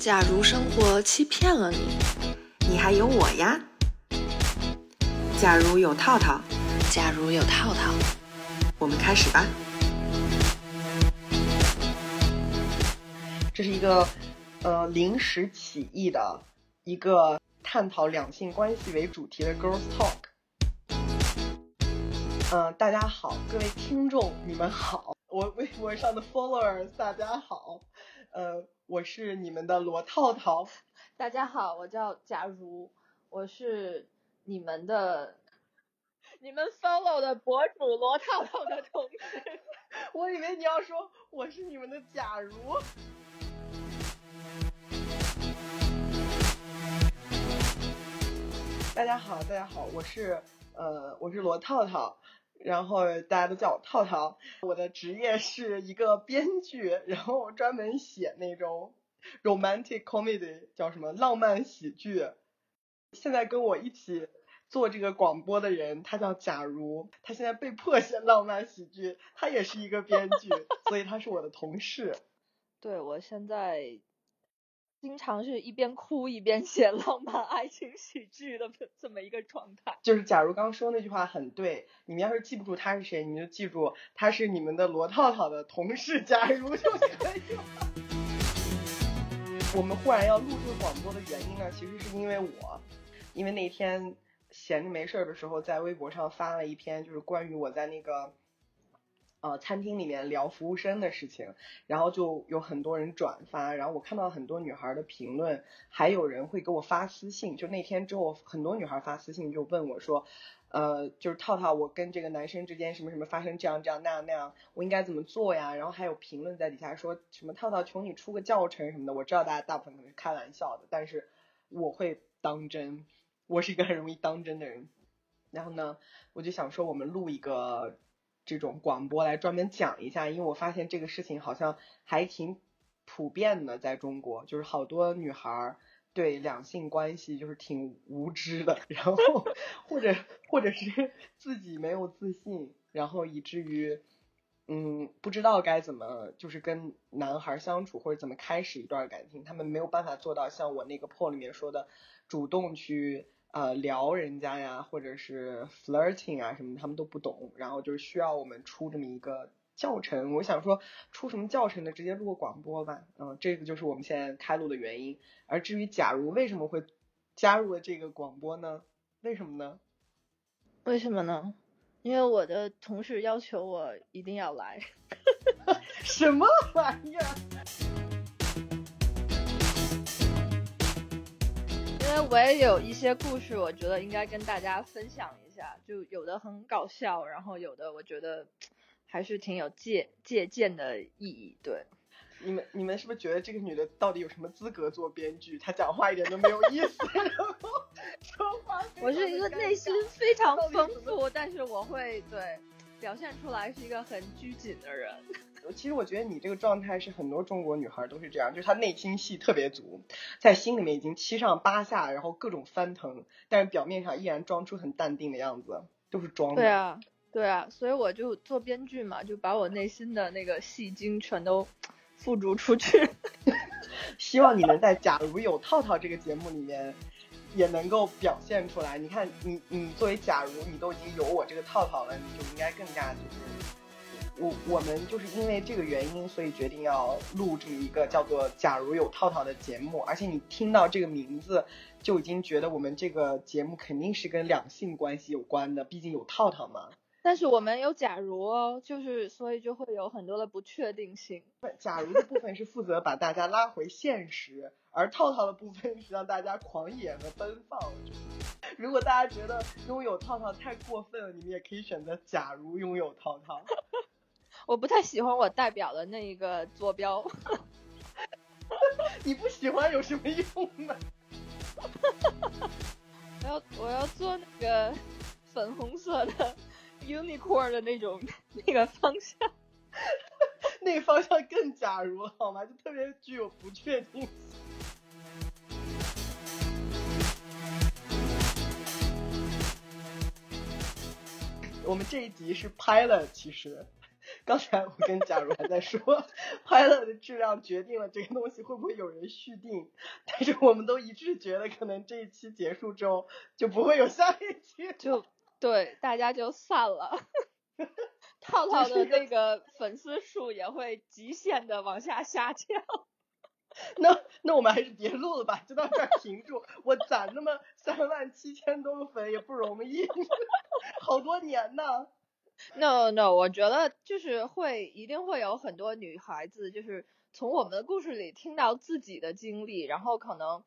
假如生活欺骗了你，你还有我呀。假如有套套，假如有套套，我们开始吧。这是一个呃临时起意的一个探讨两性关系为主题的 Girls Talk。嗯，大家好，各位听众，你们好，我微博上的 followers，大家好，呃，我是你们的罗套套。大家好，我叫假如，我是你们的你们 follow 的博主罗套套的同事。我以为你要说我是你们的假如。大家好，大家好，我是呃，我是罗套套，然后大家都叫我套套。我的职业是一个编剧，然后专门写那种 romantic comedy，叫什么浪漫喜剧。现在跟我一起做这个广播的人，他叫假如，他现在被迫写浪漫喜剧，他也是一个编剧，所以他是我的同事。对，我现在。经常是一边哭一边写浪漫爱情喜剧的这么一个状态。就是假如刚说那句话很对，你们要是记不住他是谁，你就记住他是你们的罗套套的同事。假如就可以。我们忽然要录制广播的原因呢，其实是因为我，因为那天闲着没事儿的时候，在微博上发了一篇，就是关于我在那个。呃，餐厅里面聊服务生的事情，然后就有很多人转发，然后我看到很多女孩的评论，还有人会给我发私信。就那天之后，很多女孩发私信就问我说，呃，就是套套，我跟这个男生之间什么什么发生这样这样那样那样，我应该怎么做呀？然后还有评论在底下说什么套套，求你出个教程什么的。我知道大家大部分可能是开玩笑的，但是我会当真，我是一个很容易当真的人。然后呢，我就想说我们录一个。这种广播来专门讲一下，因为我发现这个事情好像还挺普遍的，在中国，就是好多女孩对两性关系就是挺无知的，然后或者或者是自己没有自信，然后以至于嗯不知道该怎么就是跟男孩相处或者怎么开始一段感情，他们没有办法做到像我那个破里面说的主动去。呃，聊人家呀，或者是 flirting 啊什么，他们都不懂，然后就是需要我们出这么一个教程。我想说，出什么教程呢？直接录个广播吧。嗯，这个就是我们现在开录的原因。而至于假如为什么会加入了这个广播呢？为什么呢？为什么呢？因为我的同事要求我一定要来。什么玩意儿？为我也有一些故事，我觉得应该跟大家分享一下，就有的很搞笑，然后有的我觉得 还是挺有借借鉴的意义。对，你们你们是不是觉得这个女的到底有什么资格做编剧？她讲话一点都没有意思，说话。我是一个内心非常丰富，但是我会对表现出来是一个很拘谨的人。其实我觉得你这个状态是很多中国女孩都是这样，就是她内心戏特别足，在心里面已经七上八下，然后各种翻腾，但是表面上依然装出很淡定的样子，都是装的。对啊，对啊，所以我就做编剧嘛，就把我内心的那个戏精全都付诸出去。希望你能在《假如有套套》这个节目里面也能够表现出来。你看，你你作为假如，你都已经有我这个套套了，你就应该更加就是。我我们就是因为这个原因，所以决定要录这么一个叫做《假如有套套》的节目。而且你听到这个名字，就已经觉得我们这个节目肯定是跟两性关系有关的，毕竟有套套嘛。但是我们有假如哦，就是所以就会有很多的不确定性。假如的部分是负责把大家拉回现实，而套套的部分是让大家狂野和奔放。如果大家觉得拥有套套太过分了，你们也可以选择假如拥有套套。我不太喜欢我代表的那一个坐标，你不喜欢有什么用呢？我要我要做那个粉红色的 unicorn 的那种那个方向，那个方向更假如好吗？就特别具有不确定性。我们这一集是拍了，其实。刚才我跟假如还在说，快乐的质量决定了这个东西会不会有人续订，但是我们都一致觉得，可能这一期结束之后就不会有下一期，就对大家就散了。套套的那个粉丝数也会极限的往下下降。那那我们还是别录了吧，就到这儿停住。我攒那么三万七千多个粉也不容易，好多年呢。No No，我觉得就是会一定会有很多女孩子，就是从我们的故事里听到自己的经历，然后可能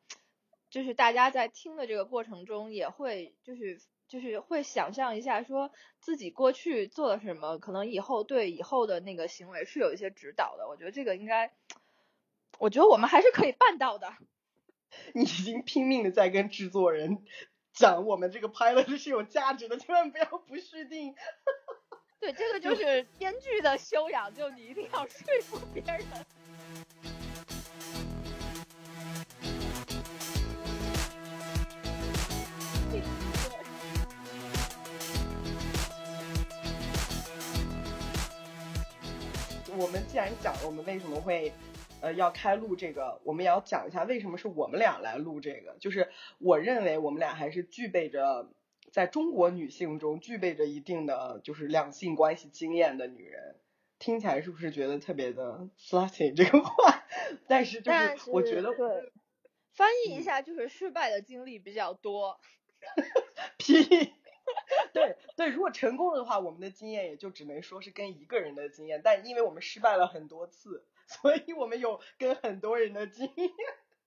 就是大家在听的这个过程中也会就是就是会想象一下，说自己过去做了什么，可能以后对以后的那个行为是有一些指导的。我觉得这个应该，我觉得我们还是可以办到的。你已经拼命的在跟制作人讲，我们这个拍了是有价值的，千万不要不续订。对，这个就是编剧的修养，就你一定要说服别人。我们既然讲了，我们为什么会呃要开录这个，我们也要讲一下为什么是我们俩来录这个。就是我认为我们俩还是具备着。在中国女性中具备着一定的就是两性关系经验的女人，听起来是不是觉得特别的 slutty 这个话？但是就是我觉得对，翻译一下就是失败的经历比较多。屁，对对，如果成功了的话，我们的经验也就只能说是跟一个人的经验，但因为我们失败了很多次，所以我们有跟很多人的经验。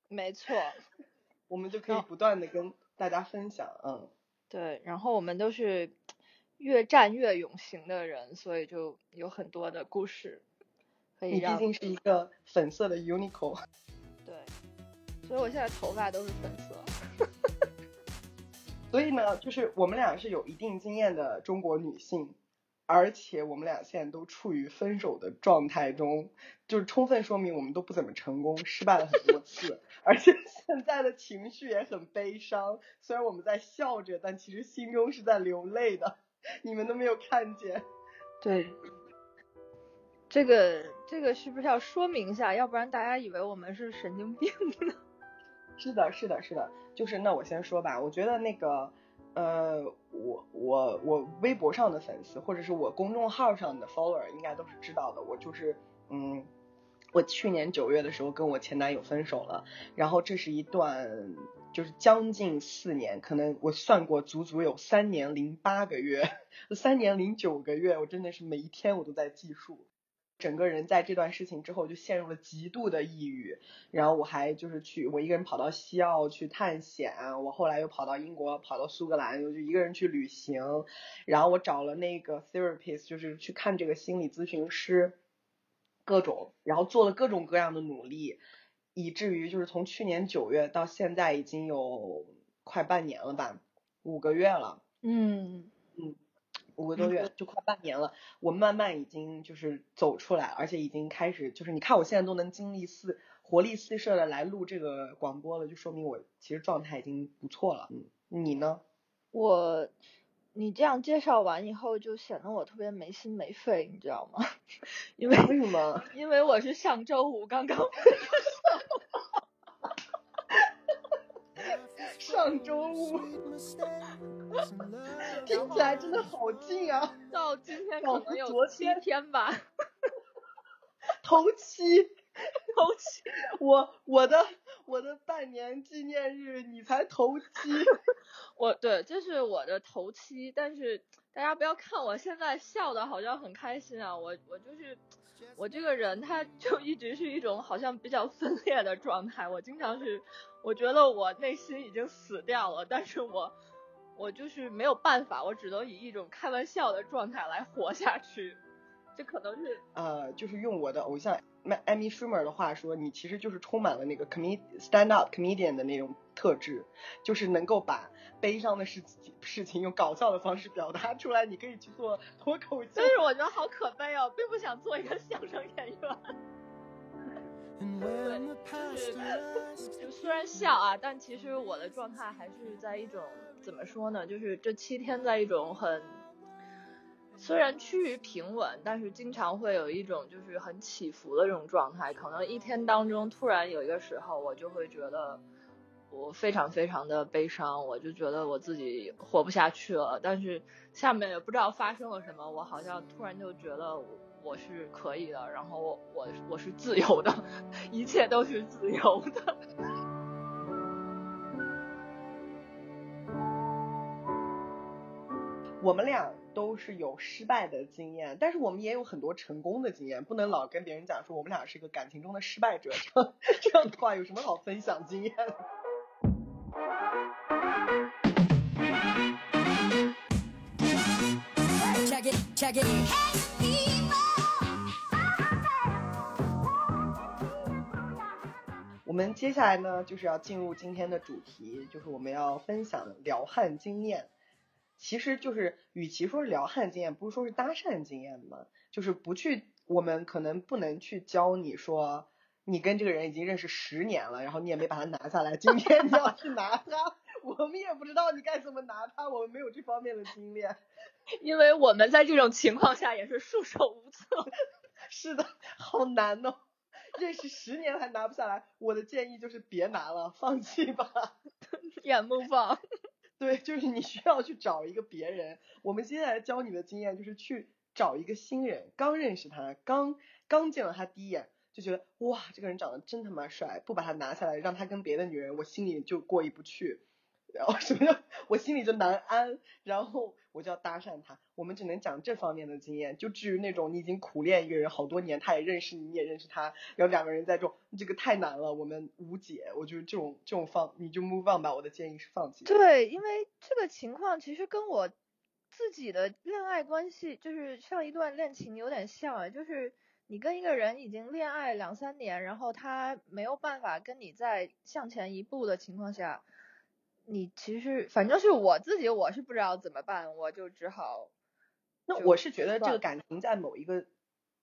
没错，我们就可以不断的跟大家分享，嗯。对，然后我们都是越战越勇型的人，所以就有很多的故事可以。你毕竟是一个粉色的 unicorn。对，所以我现在头发都是粉色。所以呢，就是我们俩是有一定经验的中国女性。而且我们俩现在都处于分手的状态中，就是充分说明我们都不怎么成功，失败了很多次，而且现在的情绪也很悲伤。虽然我们在笑着，但其实心中是在流泪的，你们都没有看见。对，这个这个是不是要说明一下？要不然大家以为我们是神经病呢？是的，是的，是的，就是那我先说吧，我觉得那个。呃，我我我微博上的粉丝，或者是我公众号上的 follower，应该都是知道的。我就是，嗯，我去年九月的时候跟我前男友分手了，然后这是一段就是将近四年，可能我算过足足有三年零八个月，三年零九个月，我真的是每一天我都在计数。整个人在这段事情之后就陷入了极度的抑郁，然后我还就是去我一个人跑到西澳去探险，我后来又跑到英国，跑到苏格兰，我就一个人去旅行，然后我找了那个 therapist，就是去看这个心理咨询师，各种，然后做了各种各样的努力，以至于就是从去年九月到现在已经有快半年了吧，五个月了，嗯。嗯。五个多月就快半年了，我慢慢已经就是走出来，而且已经开始就是你看我现在都能精力四活力四射的来录这个广播了，就说明我其实状态已经不错了。嗯，你呢？我，你这样介绍完以后就显得我特别没心没肺，你知道吗？因为为什么？因为我是上周五刚刚。上周五，听起来真的好近啊！到今天可能有七天吧。头七，头七，我我的我的半年纪念日，你才头七。我对，这是我的头七，但是大家不要看我现在笑的好像很开心啊，我我就是我这个人，他就一直是一种好像比较分裂的状态，我经常是。我觉得我内心已经死掉了，但是我我就是没有办法，我只能以一种开玩笑的状态来活下去。这可能是呃，就是用我的偶像艾米舒 r 的话说，你其实就是充满了那个 comed stand up comedian 的那种特质，就是能够把悲伤的事情事情用搞笑的方式表达出来。你可以去做脱口秀，但是我觉得好可悲哦，并不想做一个相声演员。对，就虽然笑啊，但其实我的状态还是在一种怎么说呢？就是这七天在一种很虽然趋于平稳，但是经常会有一种就是很起伏的这种状态。可能一天当中突然有一个时候，我就会觉得我非常非常的悲伤，我就觉得我自己活不下去了。但是下面也不知道发生了什么，我好像突然就觉得我是可以的，然后我我我是自由的，一切都是自由的。我们俩都是有失败的经验，但是我们也有很多成功的经验，不能老跟别人讲说我们俩是个感情中的失败者，这样这样的话有什么好分享经验？我们接下来呢，就是要进入今天的主题，就是我们要分享撩汉经验。其实就是，与其说是撩汉经验，不如说是搭讪经验嘛。就是不去，我们可能不能去教你说，你跟这个人已经认识十年了，然后你也没把他拿下来，今天你要去拿他，我们也不知道你该怎么拿他，我们没有这方面的经验，因为我们在这种情况下也是束手无策。是的，好难哦，认识十年还拿不下来，我的建议就是别拿了，放弃吧，眼不放。对，就是你需要去找一个别人。我们接下来教你的经验就是去找一个新人，刚认识他，刚刚见到他第一眼，就觉得哇，这个人长得真他妈帅，不把他拿下来，让他跟别的女人，我心里就过意不去。然后什么叫我心里就难安，然后我就要搭讪他。我们只能讲这方面的经验。就至于那种你已经苦恋一个人好多年，他也认识你，你也认识他，然后两个人在这种，这个太难了，我们无解。我觉得这种这种放你就 move on 吧。我的建议是放弃。对，因为这个情况其实跟我自己的恋爱关系，就是上一段恋情有点像，就是你跟一个人已经恋爱两三年，然后他没有办法跟你再向前一步的情况下。你其实反正是我自己，我是不知道怎么办，我就只好。那我是觉得这个感情在某一个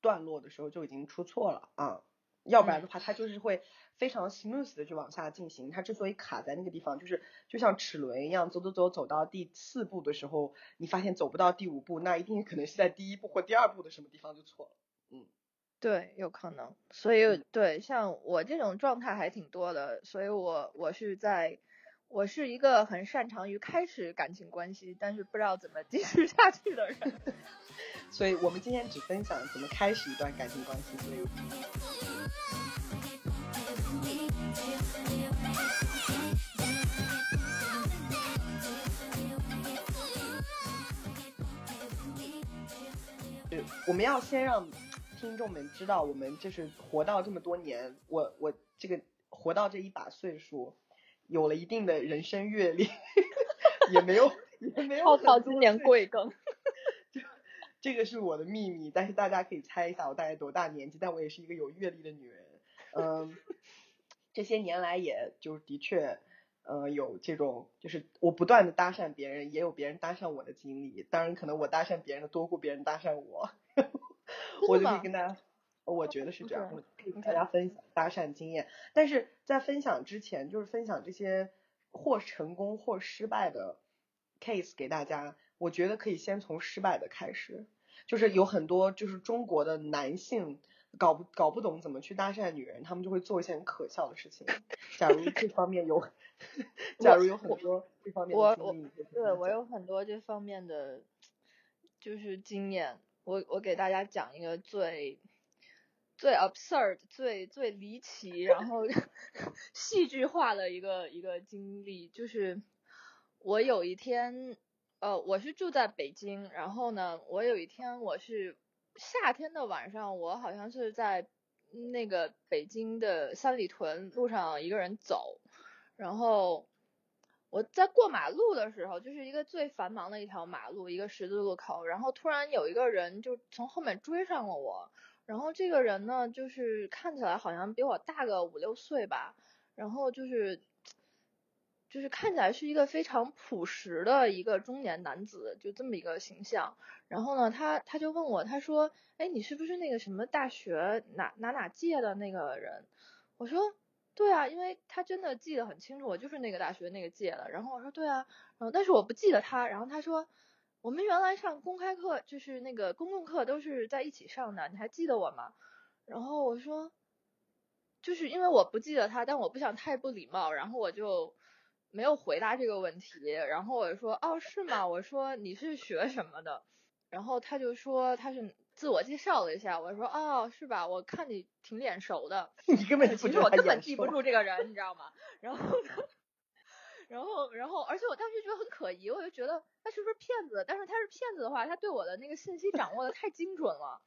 段落的时候就已经出错了啊，要不然的话，它就是会非常 smooth 的去往下进行。它之所以卡在那个地方，就是就像齿轮一样，走走走走到第四步的时候，你发现走不到第五步，那一定可能是在第一步或第二步的什么地方就错了。嗯，对，有可能。所以对，像我这种状态还挺多的，所以我我是在。我是一个很擅长于开始感情关系，但是不知道怎么继续下去的人，所以我们今天只分享怎么开始一段感情关系。我们要先让听众们知道，我们就是活到这么多年，我我这个活到这一把岁数。有了一定的人生阅历，也没有也没有。浩浩今年贵庚？这个是我的秘密，但是大家可以猜一下我大概多大年纪。但我也是一个有阅历的女人，嗯，这些年来也就是的确，呃，有这种就是我不断的搭讪别人，也有别人搭讪我的经历。当然，可能我搭讪别人的多过别人搭讪我，我就可以跟大家。我觉得是这样，可以跟大家分享搭讪经验。但是在分享之前，就是分享这些或成功或失败的 case 给大家。我觉得可以先从失败的开始，就是有很多就是中国的男性搞不搞不懂怎么去搭讪女人，他们就会做一些很可笑的事情。假如 这方面有，假如有很多这方面的经历，对我有很多这方面的就是经验。我我给大家讲一个最。最 absurd、最最离奇，然后 戏剧化的一个一个经历，就是我有一天，呃，我是住在北京，然后呢，我有一天我是夏天的晚上，我好像是在那个北京的三里屯路上一个人走，然后我在过马路的时候，就是一个最繁忙的一条马路，一个十字路口，然后突然有一个人就从后面追上了我。然后这个人呢，就是看起来好像比我大个五六岁吧，然后就是，就是看起来是一个非常朴实的一个中年男子，就这么一个形象。然后呢，他他就问我，他说：“哎，你是不是那个什么大学哪哪哪届的那个人？”我说：“对啊，因为他真的记得很清楚，我就是那个大学那个届的。”然后我说：“对啊。”然后但是我不记得他。然后他说。我们原来上公开课，就是那个公共课都是在一起上的，你还记得我吗？然后我说，就是因为我不记得他，但我不想太不礼貌，然后我就没有回答这个问题。然后我就说，哦，是吗？我说你是学什么的？然后他就说他是自我介绍了一下。我说，哦，是吧？我看你挺脸熟的。你根本就其实我根本记不住这个人，你知道吗？然后。然后，然后，而且我当时觉得很可疑，我就觉得他是不是骗子？但是他是骗子的话，他对我的那个信息掌握的太精准了。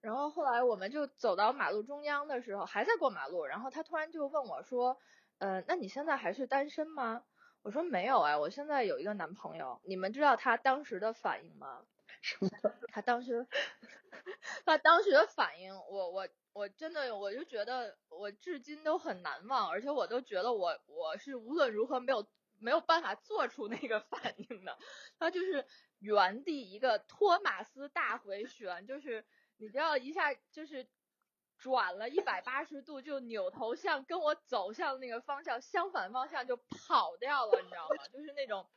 然后后来我们就走到马路中央的时候，还在过马路，然后他突然就问我说：“呃，那你现在还是单身吗？”我说：“没有哎，我现在有一个男朋友。”你们知道他当时的反应吗？什么？他当时，他当时的反应，我我我真的我就觉得我至今都很难忘，而且我都觉得我我是无论如何没有。没有办法做出那个反应的，他就是原地一个托马斯大回旋，就是你知道一下就是转了一百八十度，就扭头向跟我走向那个方向相反方向就跑掉了，你知道吗？就是那种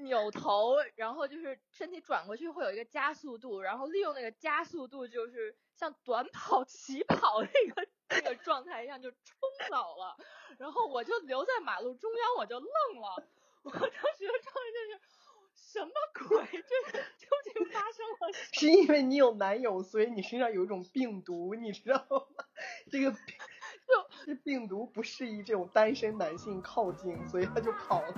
扭头，然后就是身体转过去会有一个加速度，然后利用那个加速度就是像短跑起跑那个那个状态一样就冲走了。然后我就留在马路中央，我就愣了。我当时状态就是什么鬼？这究竟发生了？是因为你有男友，所以你身上有一种病毒，你知道吗？这个 就这病毒不适宜这种单身男性靠近，所以他就跑了。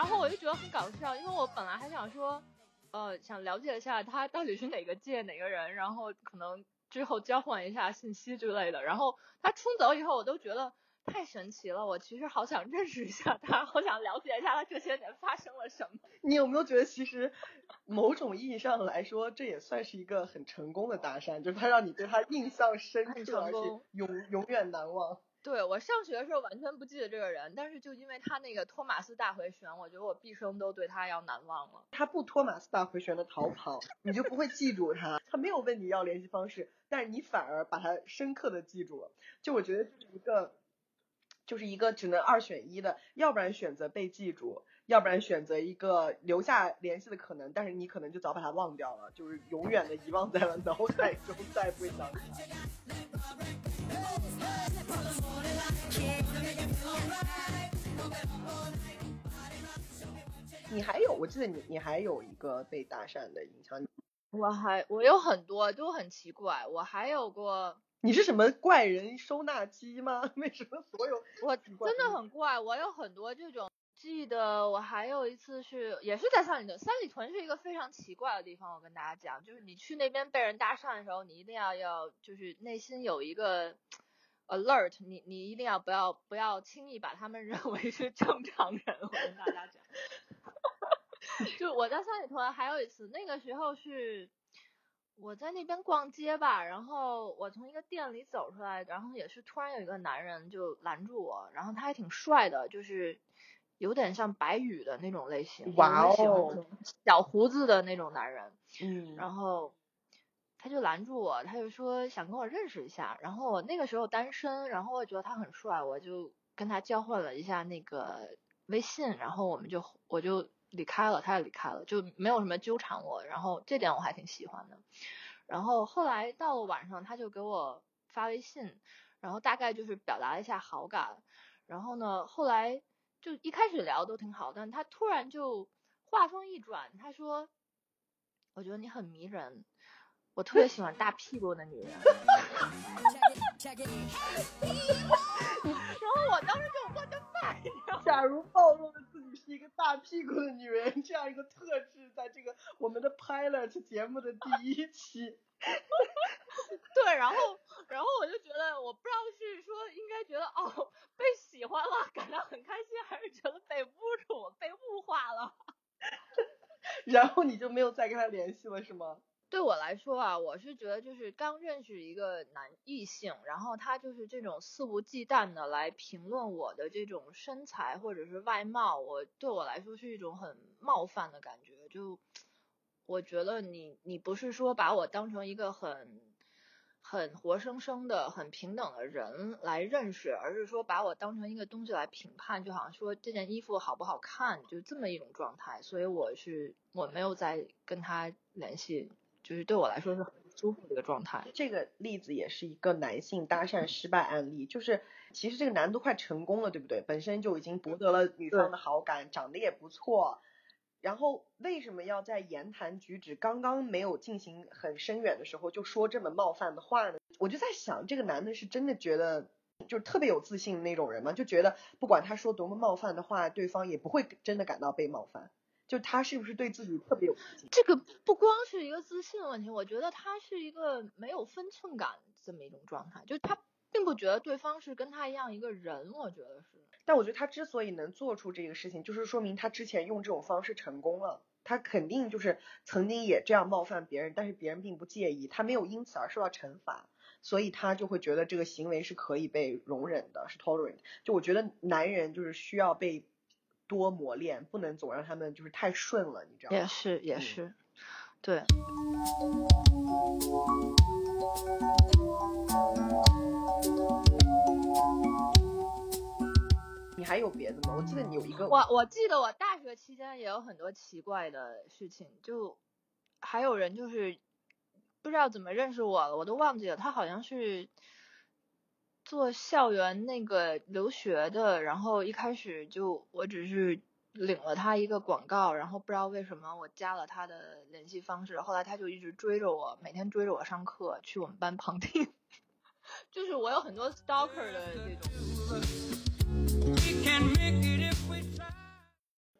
然后我就觉得很搞笑，因为我本来还想说，呃，想了解一下他到底是哪个界哪个人，然后可能。之后交换一下信息之类的，然后他冲走以后，我都觉得太神奇了。我其实好想认识一下他，好想了解一下他这些年发生了什么。你有没有觉得，其实某种意义上来说，这也算是一个很成功的搭讪，就是他让你对他印象深刻，而且永永远难忘。对我上学的时候完全不记得这个人，但是就因为他那个托马斯大回旋，我觉得我毕生都对他要难忘了。他不托马斯大回旋的逃跑，你就不会记住他。他没有问你要联系方式，但是你反而把他深刻的记住了。就我觉得就是一个，就是一个只能二选一的，要不然选择被记住，要不然选择一个留下联系的可能，但是你可能就早把他忘掉了，就是永远的遗忘在了脑海中，再也不会想起他。你还有，我记得你你还有一个被搭讪的印象。我还我有很多都很奇怪，我还有过。你是什么怪人收纳机吗？为什么所有我真的很怪，我有很多这种。记得我还有一次是也是在三里屯，三里屯是一个非常奇怪的地方。我跟大家讲，就是你去那边被人搭讪的时候，你一定要要就是内心有一个。alert，你你一定要不要不要轻易把他们认为是正常人。我跟大家讲，就我在三里屯还有一次，那个时候是我在那边逛街吧，然后我从一个店里走出来，然后也是突然有一个男人就拦住我，然后他还挺帅的，就是有点像白宇的那种类型，哇哦，小胡子的那种男人，嗯，然后。他就拦住我，他就说想跟我认识一下。然后我那个时候单身，然后我觉得他很帅，我就跟他交换了一下那个微信，然后我们就我就离开了，他也离开了，就没有什么纠缠我。然后这点我还挺喜欢的。然后后来到了晚上，他就给我发微信，然后大概就是表达了一下好感。然后呢，后来就一开始聊都挺好，但他突然就话锋一转，他说：“我觉得你很迷人。”我特别喜欢大屁股的女人，然后我当时就我的妈呀！假如暴露了自己是一个大屁股的女人，这样一个特质，在这个我们的 pilot 节目的第一期，对，然后然后我就觉得，我不知道是说应该觉得哦被喜欢了，感到很开心，还是觉得被侮辱、被物化了，然后你就没有再跟他联系了，是吗？对我来说啊，我是觉得就是刚认识一个男异性，然后他就是这种肆无忌惮的来评论我的这种身材或者是外貌，我对我来说是一种很冒犯的感觉。就我觉得你你不是说把我当成一个很很活生生的、很平等的人来认识，而是说把我当成一个东西来评判，就好像说这件衣服好不好看，就这么一种状态。所以我是我没有再跟他联系，就是对我来说是很不舒服的一个状态。这个例子也是一个男性搭讪失败案例，就是其实这个男的都快成功了，对不对？本身就已经博得了女方的好感，长得也不错。然后为什么要在言谈举止刚刚没有进行很深远的时候就说这么冒犯的话呢？我就在想，这个男的是真的觉得就是特别有自信的那种人吗？就觉得不管他说多么冒犯的话，对方也不会真的感到被冒犯？就他是不是对自己特别有自信？这个不光是一个自信的问题，我觉得他是一个没有分寸感这么一种状态，就他并不觉得对方是跟他一样一个人，我觉得是。但我觉得他之所以能做出这个事情，就是说明他之前用这种方式成功了。他肯定就是曾经也这样冒犯别人，但是别人并不介意，他没有因此而受到惩罚，所以他就会觉得这个行为是可以被容忍的，是 tolerant。就我觉得男人就是需要被多磨练，不能总让他们就是太顺了，你知道吗？也是也是，对。你还有别的吗？我记得你有一个，我我记得我大学期间也有很多奇怪的事情，就还有人就是不知道怎么认识我了，我都忘记了。他好像是做校园那个留学的，然后一开始就我只是领了他一个广告，然后不知道为什么我加了他的联系方式，后来他就一直追着我，每天追着我上课，去我们班旁听，就是我有很多 stalker 的这种。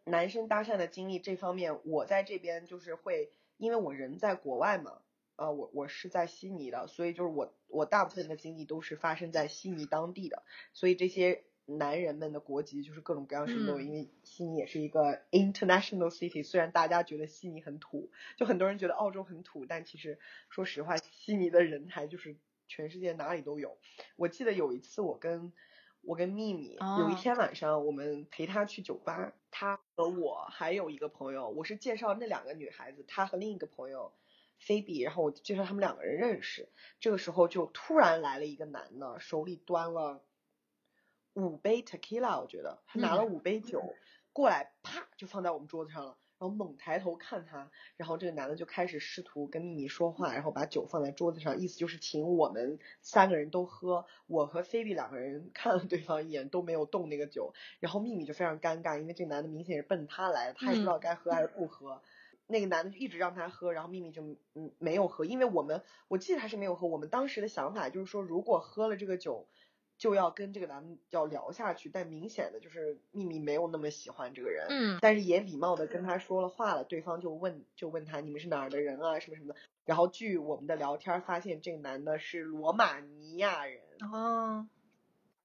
男生搭讪的经历这方面，我在这边就是会，因为我人在国外嘛，呃，我我是在悉尼的，所以就是我我大部分的经历都是发生在悉尼当地的，所以这些男人们的国籍就是各种各样是都有，因为悉尼也是一个 international city，虽然大家觉得悉尼很土，就很多人觉得澳洲很土，但其实说实话，悉尼的人才就是全世界哪里都有。我记得有一次我跟。我跟秘密有一天晚上，我们陪他去酒吧，他和我还有一个朋友，我是介绍那两个女孩子，他和另一个朋友菲比，然后我介绍他们两个人认识。这个时候就突然来了一个男的，手里端了五杯 tequila，我觉得他拿了五杯酒过来，啪就放在我们桌子上了。然后猛抬头看他，然后这个男的就开始试图跟秘密说话，然后把酒放在桌子上，意思就是请我们三个人都喝。我和菲比两个人看了对方一眼，都没有动那个酒。然后秘密就非常尴尬，因为这个男的明显是奔他来的，他也不知道该喝还是不喝。那个男的就一直让他喝，然后秘密就嗯没有喝，因为我们我记得他是没有喝。我们当时的想法就是说，如果喝了这个酒。就要跟这个男的要聊下去，但明显的就是秘密没有那么喜欢这个人，嗯，但是也礼貌的跟他说了话了，对方就问就问他你们是哪儿的人啊什么什么的，然后据我们的聊天发现这个男的是罗马尼亚人，哦，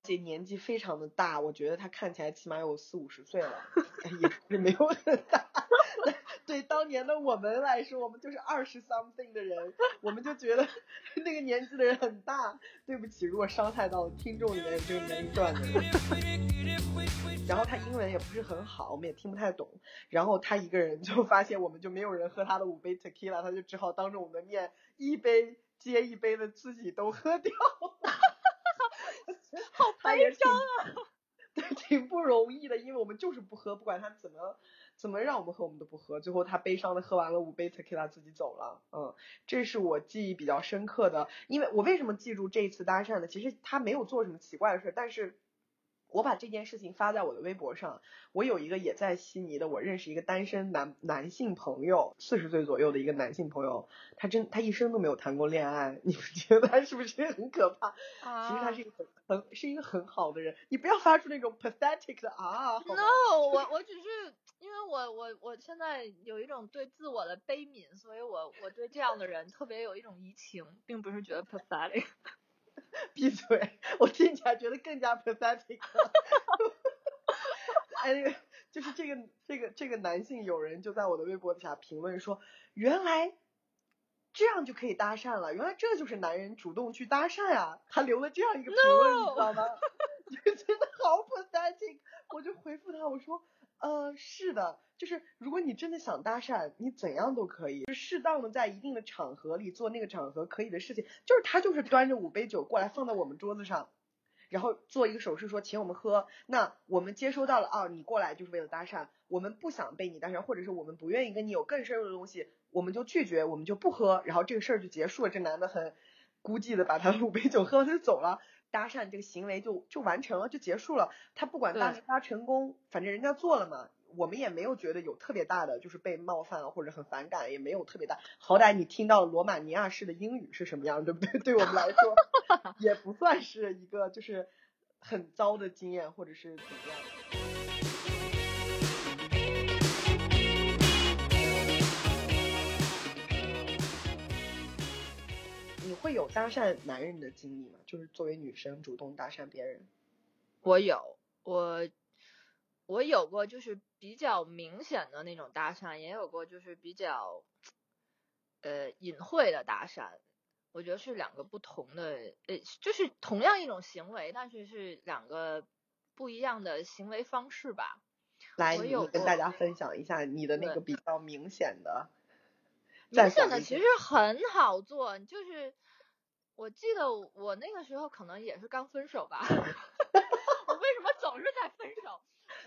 这年纪非常的大，我觉得他看起来起码有四五十岁了，也是没有很大。对当年的我们来说，我们就是二十 something 的人，我们就觉得 那个年纪的人很大。对不起，如果伤害到了听众里面有这个年龄段的人。然后他英文也不是很好，我们也听不太懂。然后他一个人就发现我们就没有人喝他的五杯 tequila，他就只好当着我们的面一杯接一杯的自己都喝掉。好 悲伤啊！对，挺不容易的，因为我们就是不喝，不管他怎么。怎么让我们喝，我们都不喝。最后他悲伤的喝完了五杯 tequila，自己走了。嗯，这是我记忆比较深刻的。因为我为什么记住这一次搭讪呢？其实他没有做什么奇怪的事，但是。我把这件事情发在我的微博上。我有一个也在悉尼的，我认识一个单身男男性朋友，四十岁左右的一个男性朋友，他真他一生都没有谈过恋爱，你们觉得他是不是很可怕？啊，其实他是一个很很是一个很好的人，你不要发出那种 pathetic 的啊。No，我 我只是因为我我我现在有一种对自我的悲悯，所以我我对这样的人特别有一种移情，并不是觉得 pathetic。闭嘴！我听起来觉得更加 pathetic。哎，就是这个这个这个男性友人就在我的微博底下评论说，原来这样就可以搭讪了，原来这就是男人主动去搭讪啊！他留了这样一个评论，你知道吗？就真的好 pathetic。我就回复他，我说呃，是的，就是如果你真的想搭讪，你怎样都可以，就适当的在一定的场合里做那个场合可以的事情。就是他就是端着五杯酒过来放在我们桌子上，然后做一个手势说请我们喝。那我们接收到了啊，你过来就是为了搭讪，我们不想被你搭讪，或者是我们不愿意跟你有更深入的东西，我们就拒绝，我们就不喝，然后这个事儿就结束了。这男的很孤寂的把他五杯酒喝完就走了。搭讪这个行为就就完成了，就结束了。他不管搭没搭成功，反正人家做了嘛，我们也没有觉得有特别大的就是被冒犯或者很反感，也没有特别大。好歹你听到罗马尼亚式的英语是什么样，对不对？对我们来说 也不算是一个就是很糟的经验，或者是怎么样。会有搭讪男人的经历吗？就是作为女生主动搭讪别人。我有，我我有过，就是比较明显的那种搭讪，也有过就是比较呃隐晦的搭讪。我觉得是两个不同的，呃，就是同样一种行为，但是是两个不一样的行为方式吧。来，你跟大家分享一下你的那个比较明显的。明显的其实很好做，就是。我记得我那个时候可能也是刚分手吧，我为什么总是在分手？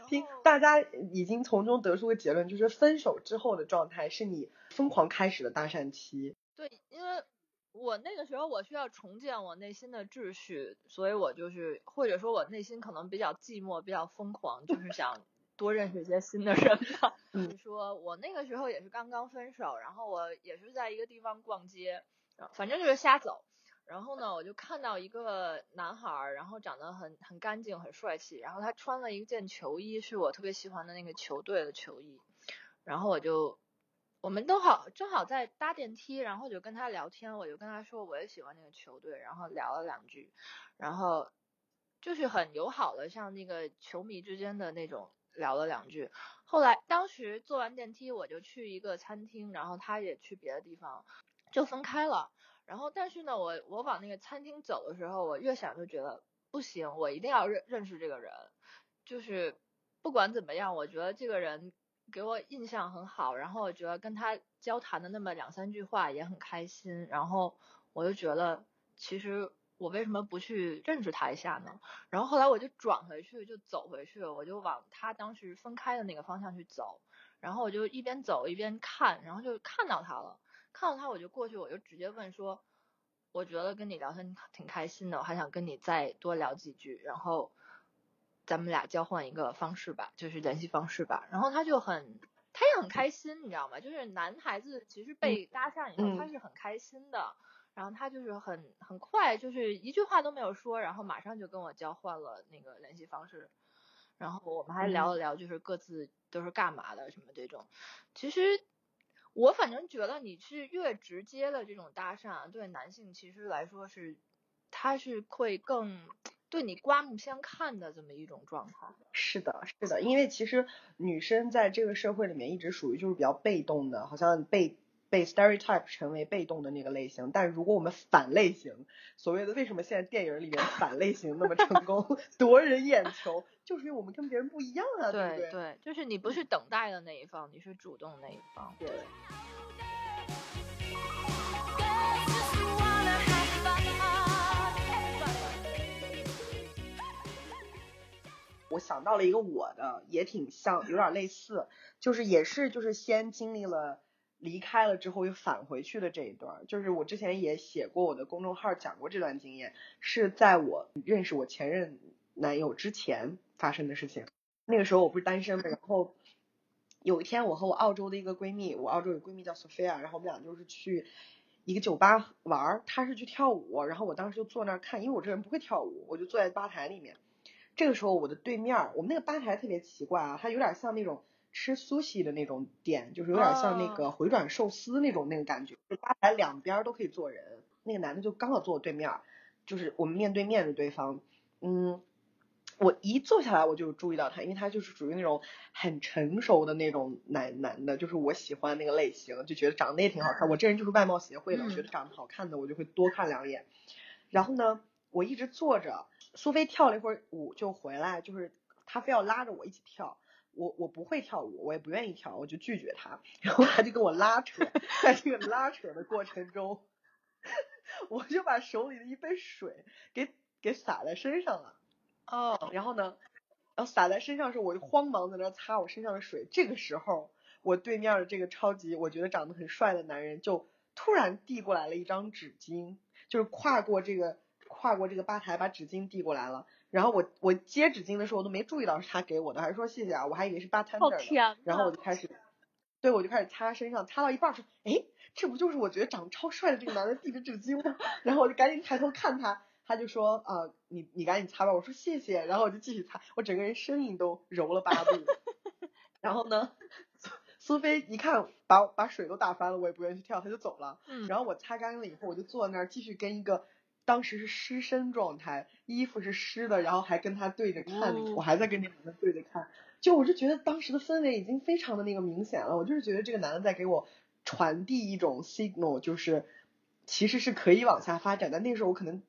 听大家已经从中得出个结论，就是分手之后的状态是你疯狂开始的搭讪期。对，因为我那个时候我需要重建我内心的秩序，所以我就是或者说我内心可能比较寂寞，比较疯狂，就是想多认识一些新的人吧。嗯，说我那个时候也是刚刚分手，然后我也是在一个地方逛街，反正就是瞎走。然后呢，我就看到一个男孩，然后长得很很干净，很帅气。然后他穿了一件球衣，是我特别喜欢的那个球队的球衣。然后我就，我们都好正好在搭电梯，然后就跟他聊天。我就跟他说我也喜欢那个球队，然后聊了两句，然后就是很友好的，像那个球迷之间的那种聊了两句。后来当时坐完电梯，我就去一个餐厅，然后他也去别的地方，就分开了。然后，但是呢，我我往那个餐厅走的时候，我越想就觉得不行，我一定要认认识这个人。就是不管怎么样，我觉得这个人给我印象很好，然后我觉得跟他交谈的那么两三句话也很开心。然后我就觉得，其实我为什么不去认识他一下呢？然后后来我就转回去，就走回去，我就往他当时分开的那个方向去走。然后我就一边走一边看，然后就看到他了。看到他，我就过去，我就直接问说：“我觉得跟你聊天挺开心的，我还想跟你再多聊几句，然后咱们俩交换一个方式吧，就是联系方式吧。”然后他就很，他也很开心，你知道吗？就是男孩子其实被搭讪以后，他是很开心的。然后他就是很很快，就是一句话都没有说，然后马上就跟我交换了那个联系方式。然后我们还聊了聊，就是各自都是干嘛的什么这种。其实。我反正觉得你是越直接的这种搭讪，对男性其实来说是，他是会更对你刮目相看的这么一种状态。是的，是的，因为其实女生在这个社会里面一直属于就是比较被动的，好像被被 stereotype 成为被动的那个类型。但如果我们反类型，所谓的为什么现在电影里面反类型那么成功，夺人眼球？就是因为我们跟别人不一样啊，对对？对，就是你不是等待的那一方，你是主动那一方。对。我想到了一个我的，也挺像，有点类似，就是也是就是先经历了离开了之后又返回去的这一段，就是我之前也写过我的公众号讲过这段经验，是在我认识我前任男友之前。发生的事情，那个时候我不是单身嘛，然后有一天我和我澳洲的一个闺蜜，我澳洲有闺蜜叫 Sophia，然后我们俩就是去一个酒吧玩儿，她是去跳舞，然后我当时就坐那儿看，因为我这人不会跳舞，我就坐在吧台里面。这个时候我的对面，我们那个吧台特别奇怪啊，它有点像那种吃 sushi 的那种店，就是有点像那个回转寿司那种那个感觉，就吧台两边都可以坐人，那个男的就刚好坐我对面，就是我们面对面的对方，嗯。我一坐下来，我就注意到他，因为他就是属于那种很成熟的那种男男的，就是我喜欢那个类型，就觉得长得也挺好看。我这人就是外貌协会的，我觉得长得好看的我就会多看两眼。然后呢，我一直坐着，苏菲跳了一会儿舞就回来，就是他非要拉着我一起跳。我我不会跳舞，我也不愿意跳，我就拒绝他，然后他就跟我拉扯，在这个拉扯的过程中，我就把手里的一杯水给给洒在身上了。哦，然后呢，然后洒在身上的时候，我就慌忙在那擦我身上的水。这个时候，我对面的这个超级我觉得长得很帅的男人就突然递过来了一张纸巾，就是跨过这个跨过这个吧台把纸巾递过来了。然后我我接纸巾的时候我都没注意到是他给我的，还是说谢谢啊，我还以为是 bartender 呢。天然后我就开始，对我就开始擦身上，擦到一半说，哎，这不就是我觉得长得超帅的这个男的递的纸巾吗？然后我就赶紧抬头看他，他就说啊、你你赶紧擦吧，我说谢谢，然后我就继续擦，我整个人身影都揉了八度。然后呢，苏苏菲一看把把水都打翻了，我也不愿意去跳，他就走了。嗯，然后我擦干了以后，我就坐在那儿继续跟一个当时是湿身状态，衣服是湿的，然后还跟他对着看，哦我还在跟那男的对着看，就我就觉得当时的氛围已经非常的那个明显了，我就是觉得这个男的在给我传递一种 signal，就是其实是可以往下发展，但那时候我可能。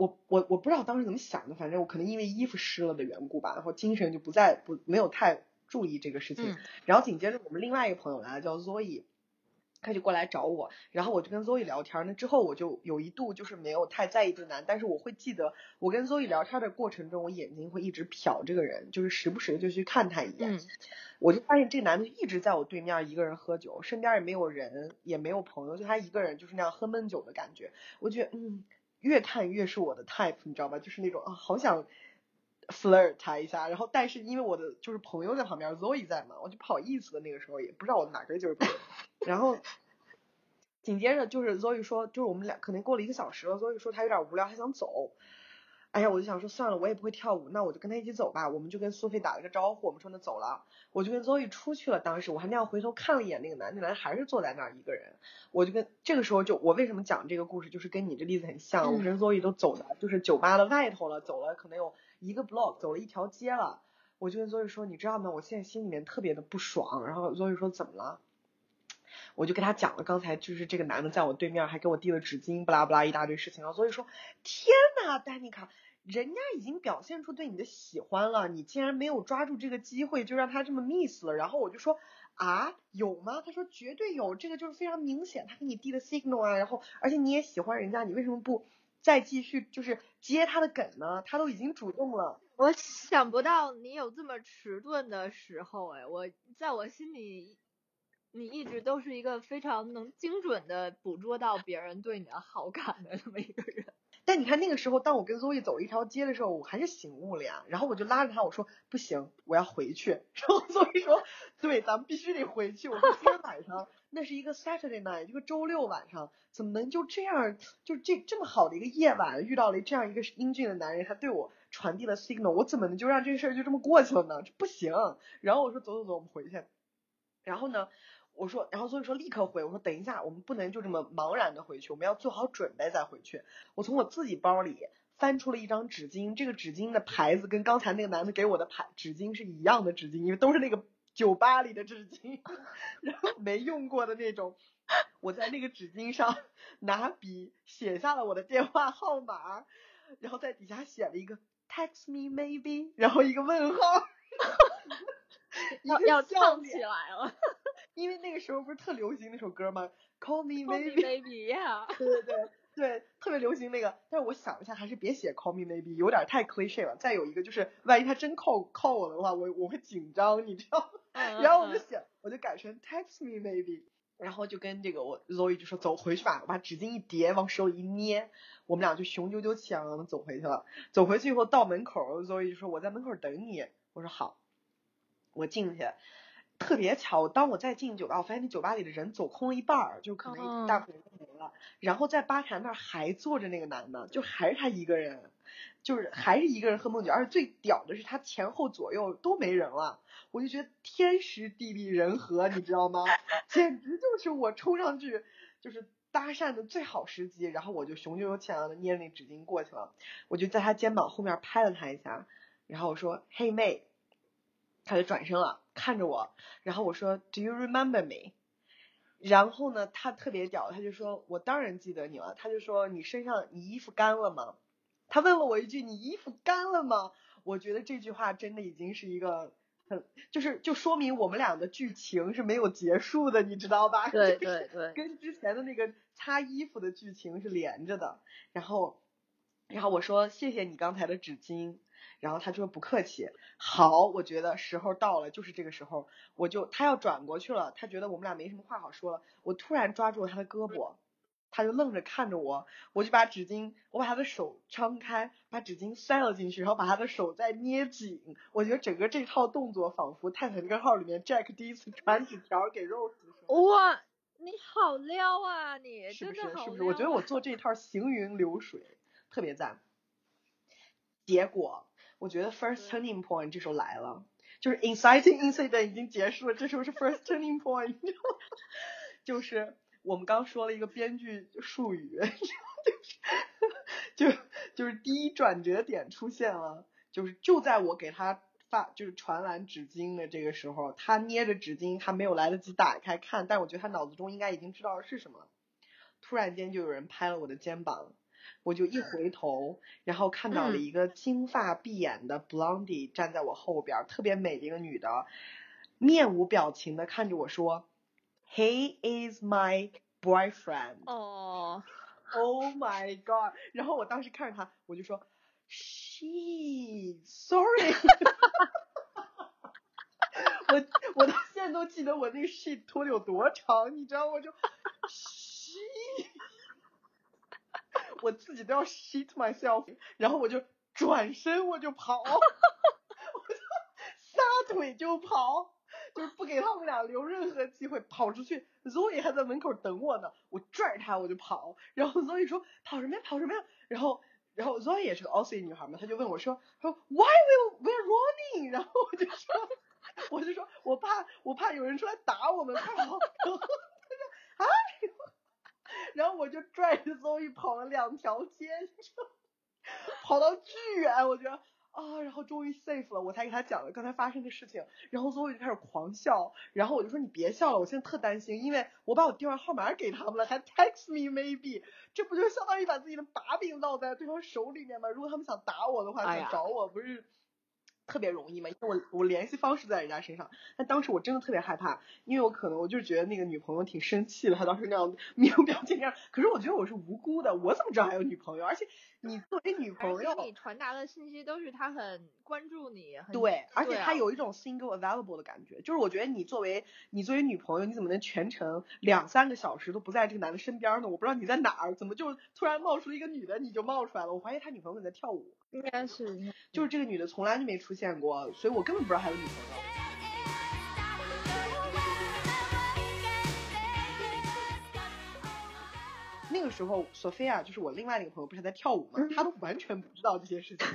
我我我不知道当时怎么想的，反正我可能因为衣服湿了的缘故吧，然后精神就不再不没有太注意这个事情。嗯然后紧接着我们另外一个朋友来了，叫 Zoe，他就过来找我，然后我就跟 Zoe 聊天。那之后我就有一度就是没有太在意这个男，但是我会记得我跟 Zoe 聊天的过程中，我眼睛会一直瞟这个人，就是时不时的就去看他一眼。嗯我就发现这男的一直在我对面一个人喝酒，身边也没有人，也没有朋友，就他一个人就是那样喝闷酒的感觉。我觉得嗯，越看越是我的 type，你知道吧？就是那种啊，好想 flirt 他一下。然后但是因为我的就是朋友在旁边，Zoe 在嘛，我就不好意思的那个时候也不知道我哪根筋儿不对。然后紧接着就是 Zoe 说，就是我们俩可能过了一个小时了，Zoe 说他有点无聊，他想走。哎呀，我就想说算了，我也不会跳舞，那我就跟他一起走吧。我们就跟苏菲打了个招呼，我们说那走了。我就跟 Zoe 出去了。当时我还那样回头看了一眼那个男，那男还是坐在那儿一个人。我就跟这个时候就我为什么讲这个故事，就是跟你这例子很像。我嗯跟 Zoe 都走的就是酒吧的外头了，走了可能有一个 block，走了一条街了。我就跟 Zoe 说，你知道吗？我现在心里面特别的不爽。然后 Zoe 说怎么了？我就跟他讲了刚才就是这个男的在我对面还给我递了纸巾，不拉不拉一大堆事情。然后所以说，天呐，丹妮卡，人家已经表现出对你的喜欢了，你竟然没有抓住这个机会，就让他这么 miss 了。然后我就说啊，有吗？他说绝对有，这个就是非常明显，他给你递的 signal 啊。然后而且你也喜欢人家，你为什么不再继续就是接他的梗呢？他都已经主动了。我想不到你有这么迟钝的时候，哎，我在我心里，你一直都是一个非常能精准的捕捉到别人对你的好感的这么一个人。但你看那个时候，当我跟 Zoe 走一条街的时候，我还是醒悟了呀。然后我就拉着他，我说不行，我要回去。然后 Zoe 说，对，咱们必须得回去。我说今天晚上那是一个 Saturday night，一个周六晚上，怎么能就这样，就这这么好的一个夜晚，遇到了这样一个英俊的男人，他对我传递了 signal，我怎么能就让这事儿就这么过去了呢？这不行。然后我说走走走，我们回去。然后呢？我说，然后所以说立刻回，我说等一下，我们不能就这么茫然的回去，我们要做好准备再回去。我从我自己包里翻出了一张纸巾，这个纸巾的牌子跟刚才那个男的给我的牌纸巾是一样的纸巾，因为都是那个酒吧里的纸巾，然后没用过的那种。我在那个纸巾上拿笔写下了我的电话号码，然后在底下写了一个 text me maybe，然后一个问号，一 要要唱起来了 因为那个时候不是特流行那首歌吗？Call me maybe，baby yeah。对对对对，特别流行那个。但是我想一下，还是别写 Call me maybe，有点太 cliche 了。再有一个就是，万一他真 call call 我的话，我我会紧张，你知道然后我就嗯写，我就改成 text me maybe。然后就跟这个我 Zoe 就说走回去吧，我把纸巾一叠，往手里一捏，我们俩就雄赳赳气昂昂的走回去了。走回去以后到门口，Zoe 就说我在门口等你，我说好，我进去。特别巧，当我再进酒吧，我发现那酒吧里的人走空了一半儿，就可能哦大部分人都没了。然后在吧台那儿还坐着那个男的，就还是他一个人，就是还是一个人喝闷酒，而且最屌的是他前后左右都没人了，我就觉得天时地利人和，你知道吗？简直就是我冲上去就是搭讪的最好时机。然后我就雄赳赳气昂昂的捏着那纸巾过去了，我就在他肩膀后面拍了他一下，然后我说：“嘿妹。”他就转身了，看着我，然后我说 Do you remember me？然后呢，他特别屌，他就说我当然记得你了。他就说你身上你衣服干了吗？他问了我一句你衣服干了吗？我觉得这句话真的已经是一个很就是就说明我们俩的剧情是没有结束的，你知道吧？对就是对对，跟之前的那个擦衣服的剧情是连着的。然后，然后我说谢谢你刚才的纸巾，然后他说不客气。好，我觉得时候到了，就是这个时候，我就他要转过去了，他觉得我们俩没什么话好说了，我突然抓住了他的胳膊。他就愣着看着我，我就把纸巾，我把他的手张开，把纸巾塞了进去，然后把他的手再捏紧。我觉得整个这套动作仿佛《泰坦尼克号》里面 Jack 第一次传纸条给 Rose 的时候，哇，你好撩啊你，是不是？是不是？我觉得我做这一套行云流水，特别赞。结果我觉得 First Turning Point 这时候来了，就是 Inciting Incident 已经结束了，这时候是 First Turning Point，就是我们刚说了一个编剧术语，就是就就是第一转折点出现了，就是就在我给他发就是传完纸巾的这个时候，他捏着纸巾还没有来得及打开看，但我觉得他脑子中应该已经知道是什么了。突然间就有人拍了我的肩膀，我就一回头，然后看到了嗯一个金发碧眼的 blondie 站在我后边儿，特别美的一个女的，面无表情的看着我说：“He is my boyfriend。”哦，Oh my god！然后我当时看着他，我就说，She sorry 我我到现在都记得我那个 she 拖的有多长，你知道吗？我就 she，我自己都要 shit myself，然后我就转身我就跑，我就撒腿就跑。就是不给他们俩留任何机会，跑出去，Zoe 还在门口等我呢，我拽着他我就跑，然后 Zoe 说跑什么呀跑什么呀，然后然后 Zoe 也是个 Aussie 女孩嘛，她就问我说说 Why will we running？然后我就说 我就说我怕我怕有人出来打我们，快跑！然后她说啊，然后我就拽着 Zoe 跑了两条街，跑到巨远，我觉得。啊，然后终于 safe 了，我才给他讲了刚才发生的事情，然后 Zoe 就开始狂笑，然后我就说你别笑了，我现在特担心，因为我把我电话号码给他们了，还 text me maybe，这不就相当于把自己的把柄落在对方手里面吗？如果他们想打我的话，哎呀想找我不是特别容易嘛？因为我我联系方式在人家身上，但当时我真的特别害怕，因为我可能我就觉得那个女朋友挺生气的，她当时那样 没有表情那样，可是我觉得我是无辜的，我怎么知道还有女朋友？而且你作为女朋友你传达的信息都是他很关注你，很对，而且他有一种 single available 的感觉，就是我觉得你作为你作为女朋友，你怎么能全程两三个小时都不在这个男的身边呢？我不知道你在哪儿，怎么就突然冒出一个女的，你就冒出来了？我怀疑他女朋友在跳舞，应该是就是这个女的从来就没出现过，所以我根本不知道还有女朋友。那个时候，索菲亚就是我另外那个朋友，不是在跳舞嘛，她都完全不知道这些事情。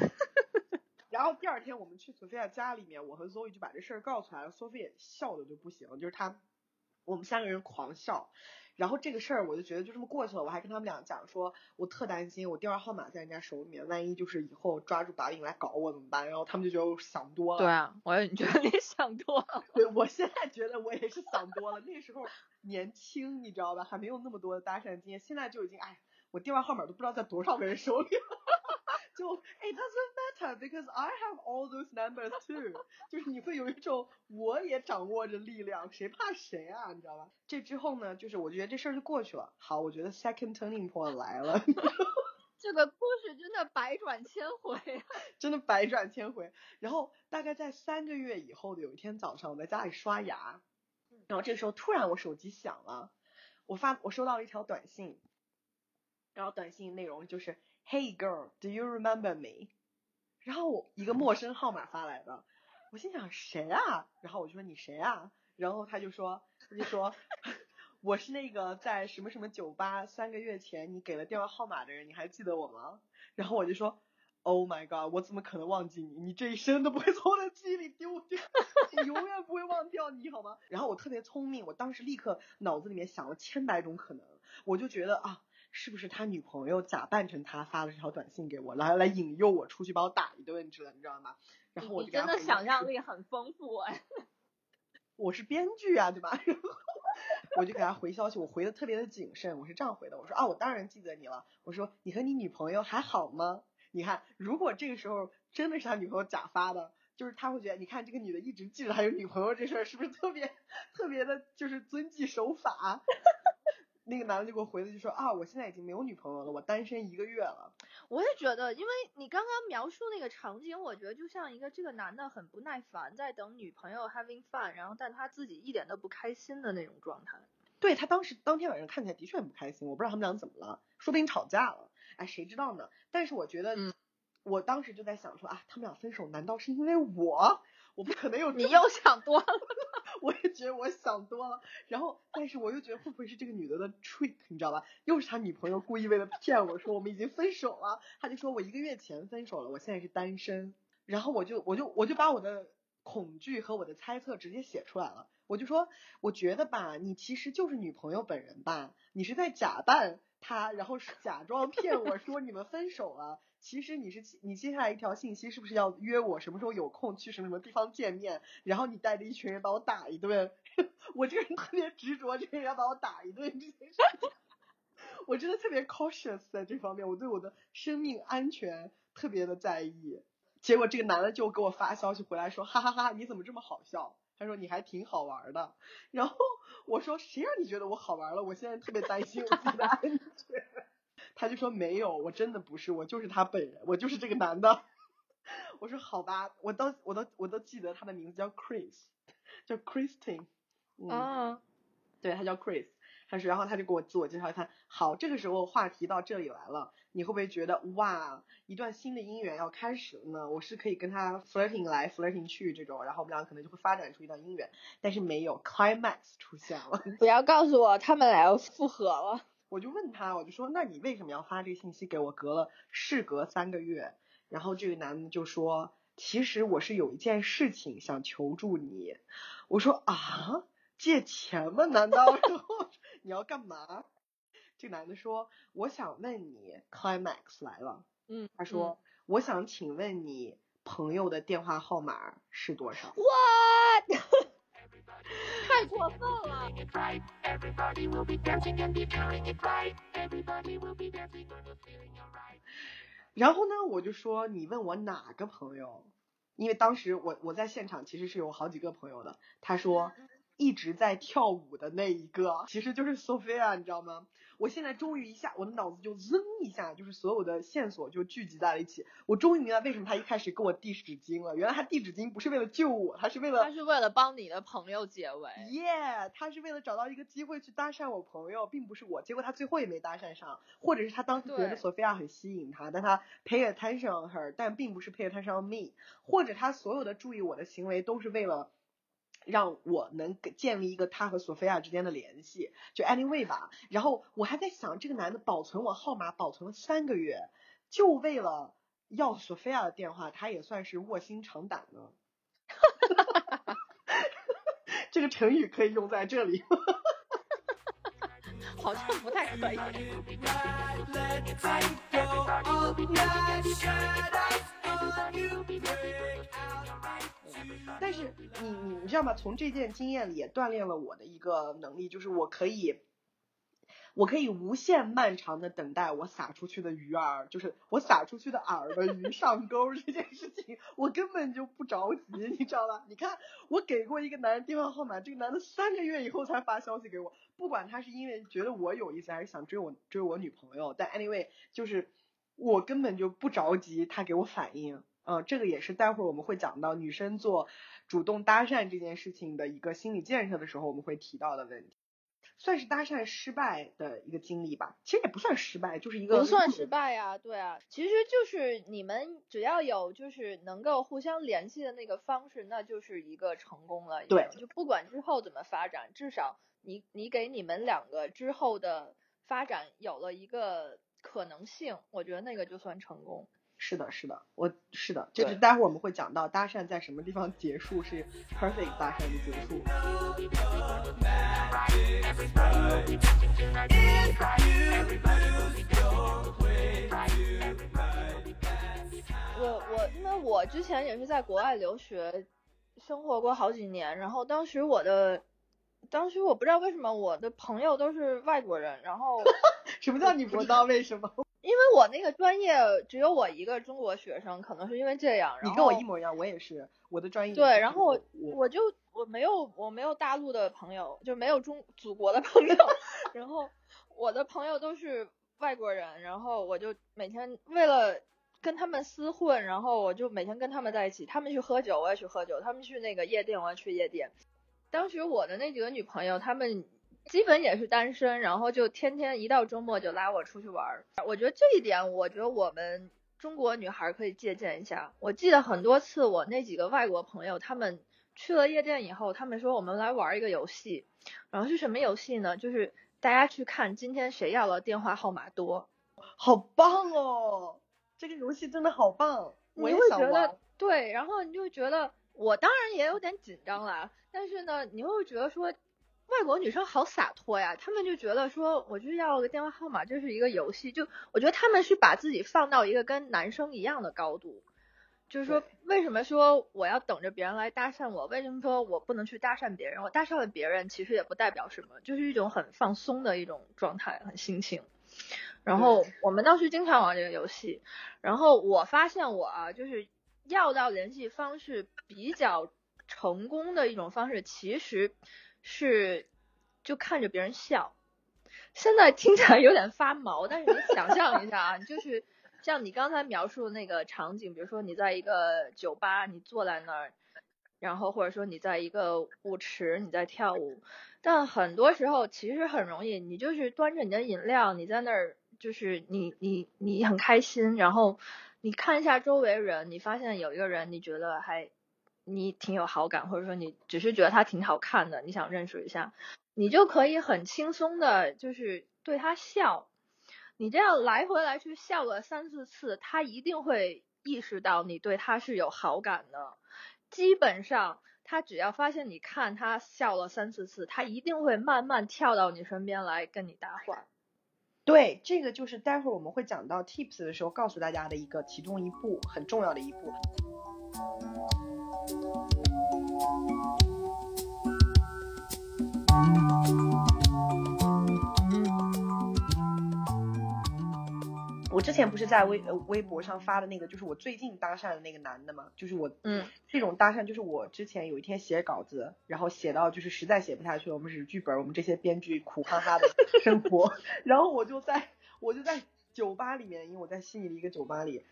然后第二天我们去索菲亚家里面，我和 Zoe 就把这事儿告诉他了，索菲也笑的就不行，就是他，我们三个人狂笑。然后这个事儿我就觉得就这么过去了，我还跟他们俩讲说，我特担心我电话号码在人家手里面，万一就是以后抓住把柄来搞我怎么办？然后他们就觉得我想多了。对啊，我也觉得你想多了。对，我现在觉得我也是想多了。那时候年轻，你知道吧？还没有那么多的搭讪经验，现在就已经哎，我电话号码都不知道在多少个人手里了。就 it，doesn't matter because I have all those numbers too。就是你会有一种我也掌握着力量，谁怕谁啊？你知道吧？这之后呢，就是我觉得这事儿就过去了。好，我觉得 second turning point 来了。这个故事真的百转千回啊。真的百转千回。然后大概在三个月以后的有一天早上，我在家里刷牙，然后这个时候突然我手机响了，我发我收到了一条短信，然后短信内容就是 Hey girl, do you remember me？然后一个陌生号码发来的，我心想谁啊？然后我就说你谁啊？然后他就说他就说 我是那个在什么什么酒吧三个月前你给了电话号码的人，你还记得我吗？然后我就说，Oh my god，我怎么可能忘记你？你这一生都不会从我的记忆里丢掉，我永远不会忘掉你，好吗？然后我特别聪明，我当时立刻脑子里面想了千百种可能，我就觉得啊，是不是他女朋友假扮成他发了这条短信给我，来来引诱我出去把我打一顿之类，你知道吗？然后我就真的想象力很丰富哎。我是编剧啊，对吧？然后我就给他回消息，我回的特别的谨慎，我是这样回的，我说啊，我当然记得你了，我说你和你女朋友还好吗？你看，如果这个时候真的是他女朋友假发的，就是他会觉得，你看这个女的一直记着他有女朋友这事儿，是不是特别特别的，就是遵纪守法？那个男的就给我回的就说啊，我现在已经没有女朋友了，我单身一个月了。我也觉得，因为你刚刚描述那个场景，我觉得就像一个这个男的很不耐烦，在等女朋友 having fun，然后但他自己一点都不开心的那种状态。对他当时当天晚上看起来的确很不开心，我不知道他们俩怎么了，说不定吵架了，哎，谁知道呢？但是我觉得，我当时就在想说啊，他们俩分手难道是因为我？我不可能有你又想多了。我也觉得我想多了，然后，但是我又觉得会不会是这个女的的 trick，你知道吧？又是他女朋友故意为了骗我说我们已经分手了，他就说我一个月前分手了，我现在是单身，然后我就我就我就把我的恐惧和我的猜测直接写出来了，我就说我觉得吧，你其实就是女朋友本人吧，你是在假扮他，然后假装骗我说你们分手了。其实你是你接下来一条信息是不是要约我什么时候有空去什么什么地方见面？然后你带着一群人把我打一顿，我这个人特别执着，这个人要把我打一顿这件事情，我真的特别 cautious 在这方面，我对我的生命安全特别的在意。结果这个男的就给我发消息回来说，哈哈哈，你怎么这么好笑？他说你还挺好玩的。然后我说谁让你觉得我好玩了？我现在特别担心我自己的安全。他就说没有，我真的不是，我就是他本人，我就是这个男的。我说好吧，我都我都我都记得他的名字叫 Chris，叫 Christine。啊，对他叫 Chris，他说，然后他就给我自我介绍一下。好，这个时候话题到这里来了，你会不会觉得哇，一段新的姻缘要开始了呢？我是可以跟他 flirting 来 flirting 去这种，然后我们俩可能就会发展出一段姻缘。但是没有 climax 出现了。不要告诉我他们俩要复合了。我就问他，我就说，那你为什么要发这个信息给我？隔了事隔三个月，然后这个男的就说，其实我是有一件事情想求助你。我说啊，借钱吗？难道？你要干嘛？这个男的说，我想问你，climax 来了。嗯，他说，我想请问你朋友的电话号码是多少？What？太过分了！然后呢，我就说你问我哪个朋友？因为当时我我在现场其实是有好几个朋友的。他说一直在跳舞的那一个，其实就是 Sophia，你知道吗？我现在终于一下，我的脑子就扔一下，就是所有的线索就聚集在了一起。我终于明白为什么他一开始给我递纸巾了。原来他递纸巾不是为了救我，他是为了他是为了帮你的朋友解围。耶，他是为了找到一个机会去搭讪我朋友，并不是我。结果他最后也没搭讪上，或者是他当时觉得索菲亚很吸引他，但他 pay attention on her，但并不是 pay attention on me，或者他所有的注意我的行为都是为了。让我能建立一个他和索菲亚之间的联系，就 anyway 吧。然后我还在想，这个男的保存我号码保存了三个月，就为了要索菲亚的电话，他也算是卧薪尝胆呢。这个成语可以用在这里。好像不太可以。但是你你你知道吗？从这件经验里也锻炼了我的一个能力，就是我可以，我可以无限漫长的等待我撒出去的鱼饵，就是我撒出去的饵的鱼上钩这件事情，我根本就不着急，你知道吧？你看我给过一个男人电话号码，这个男的三个月以后才发消息给我，不管他是因为觉得我有意思，还是想追我追我女朋友，但 anyway 就是我根本就不着急他给我反应。嗯，这个也是待会儿我们会讲到女生做主动搭讪这件事情的一个心理建设的时候，我们会提到的问题，算是搭讪失败的一个经历吧。其实也不算失败，就是一个不算失败呀，对啊，其实就是你们只要有就是能够互相联系的那个方式，那就是一个成功了。对，就不管之后怎么发展，至少你你给你们两个之后的发展有了一个可能性，我觉得那个就算成功。是的，是的，我是的，就是待会儿我们会讲到搭讪在什么地方结束是 perfect 搭讪的结束。我我因为我之前也是在国外留学生活过好几年，然后当时我的当时我不知道为什么我的朋友都是外国人，然后什么叫你不知道为什么？因为我那个专业只有我一个中国学生，可能是因为这样。你跟我一模一样，我也是，我的专业。对，然后我我就我没有我没有大陆的朋友，就没有中祖国的朋友，然后我的朋友都是外国人，然后我就每天为了跟他们厮混，然后我就每天跟他们在一起，他们去喝酒我也去喝酒，他们去那个夜店我也去夜店。当时我的那几个女朋友，她们。基本也是单身，然后就天天一到周末就拉我出去玩儿。我觉得这一点，我觉得我们中国女孩可以借鉴一下。我记得很多次，我那几个外国朋友，他们去了夜店以后，他们说我们来玩一个游戏。然后是什么游戏呢？就是大家去看今天谁要的电话号码多。好棒哦！这个游戏真的好棒，我也想玩。对，然后你就觉得，我当然也有点紧张啦，但是呢，你会觉得说。外国女生好洒脱呀，她们就觉得说，我就要个电话号码，这是一个游戏。就我觉得她们是把自己放到一个跟男生一样的高度，就是说，为什么说我要等着别人来搭讪我？为什么说我不能去搭讪别人？我搭讪了别人，其实也不代表什么，就是一种很放松的一种状态，很心情。然后我们当时经常玩这个游戏，然后我发现我啊，就是要到联系方式比较成功的一种方式，其实。是，就看着别人笑，现在听起来有点发毛，但是你想象一下啊，就是像你刚才描述的那个场景，比如说你在一个酒吧，你坐在那儿，然后或者说你在一个舞池，你在跳舞，但很多时候其实很容易，你就是端着你的饮料，你在那儿，就是你你你很开心，然后你看一下周围人，你发现有一个人，你觉得还。你挺有好感，或者说你只是觉得他挺好看的，你想认识一下，你就可以很轻松的，就是对他笑。你这样来回来去笑了三四次，他一定会意识到你对他是有好感的。基本上，他只要发现你看他笑了三四次，他一定会慢慢跳到你身边来跟你搭话。对，这个就是待会儿我们会讲到 tips 的时候告诉大家的一个其中一步很重要的一步。我之前不是在微呃微博上发的那个，就是我最近搭讪的那个男的嘛，就是我，嗯，这种搭讪就是我之前有一天写稿子，然后写到就是实在写不下去了，我们是剧本，我们这些编剧苦哈哈的生活，然后我就在我就在酒吧里面，因为我在悉尼的一个酒吧里，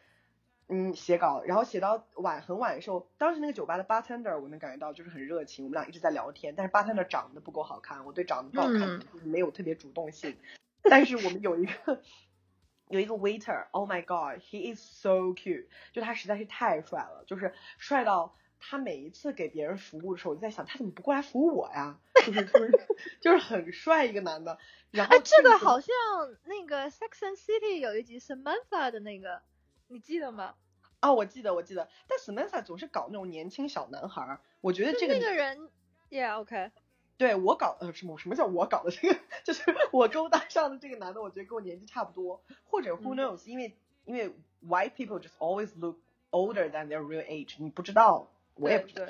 嗯，写稿，然后写到晚很晚的时候，当时那个酒吧的 bartender 我能感觉到就是很热情，我们俩一直在聊天，但是 bartender 长得不够好看，我对长得不好看没有特别主动性，但是我们有一个。有一个 waiter，Oh my God，he is so cute，就他实在是太帅了，就是帅到他每一次给别人服务的时候，我就在想他怎么不过来服务我呀？就是 就是就是很帅一个男的。然后这个好像那个 Sex and City 有一集 Samantha 的那个，你记得吗？啊，我记得我记得，但 Samantha 总是搞那种年轻小男孩，我觉得这个那个人，Yeah，OK。对我搞呃什么什么叫我搞的这个？就是我勾搭上的这个男的，我觉得跟我年纪差不多，或者 who knows，因为因为 white people just always look older than their real age，你不知道，我也不知道。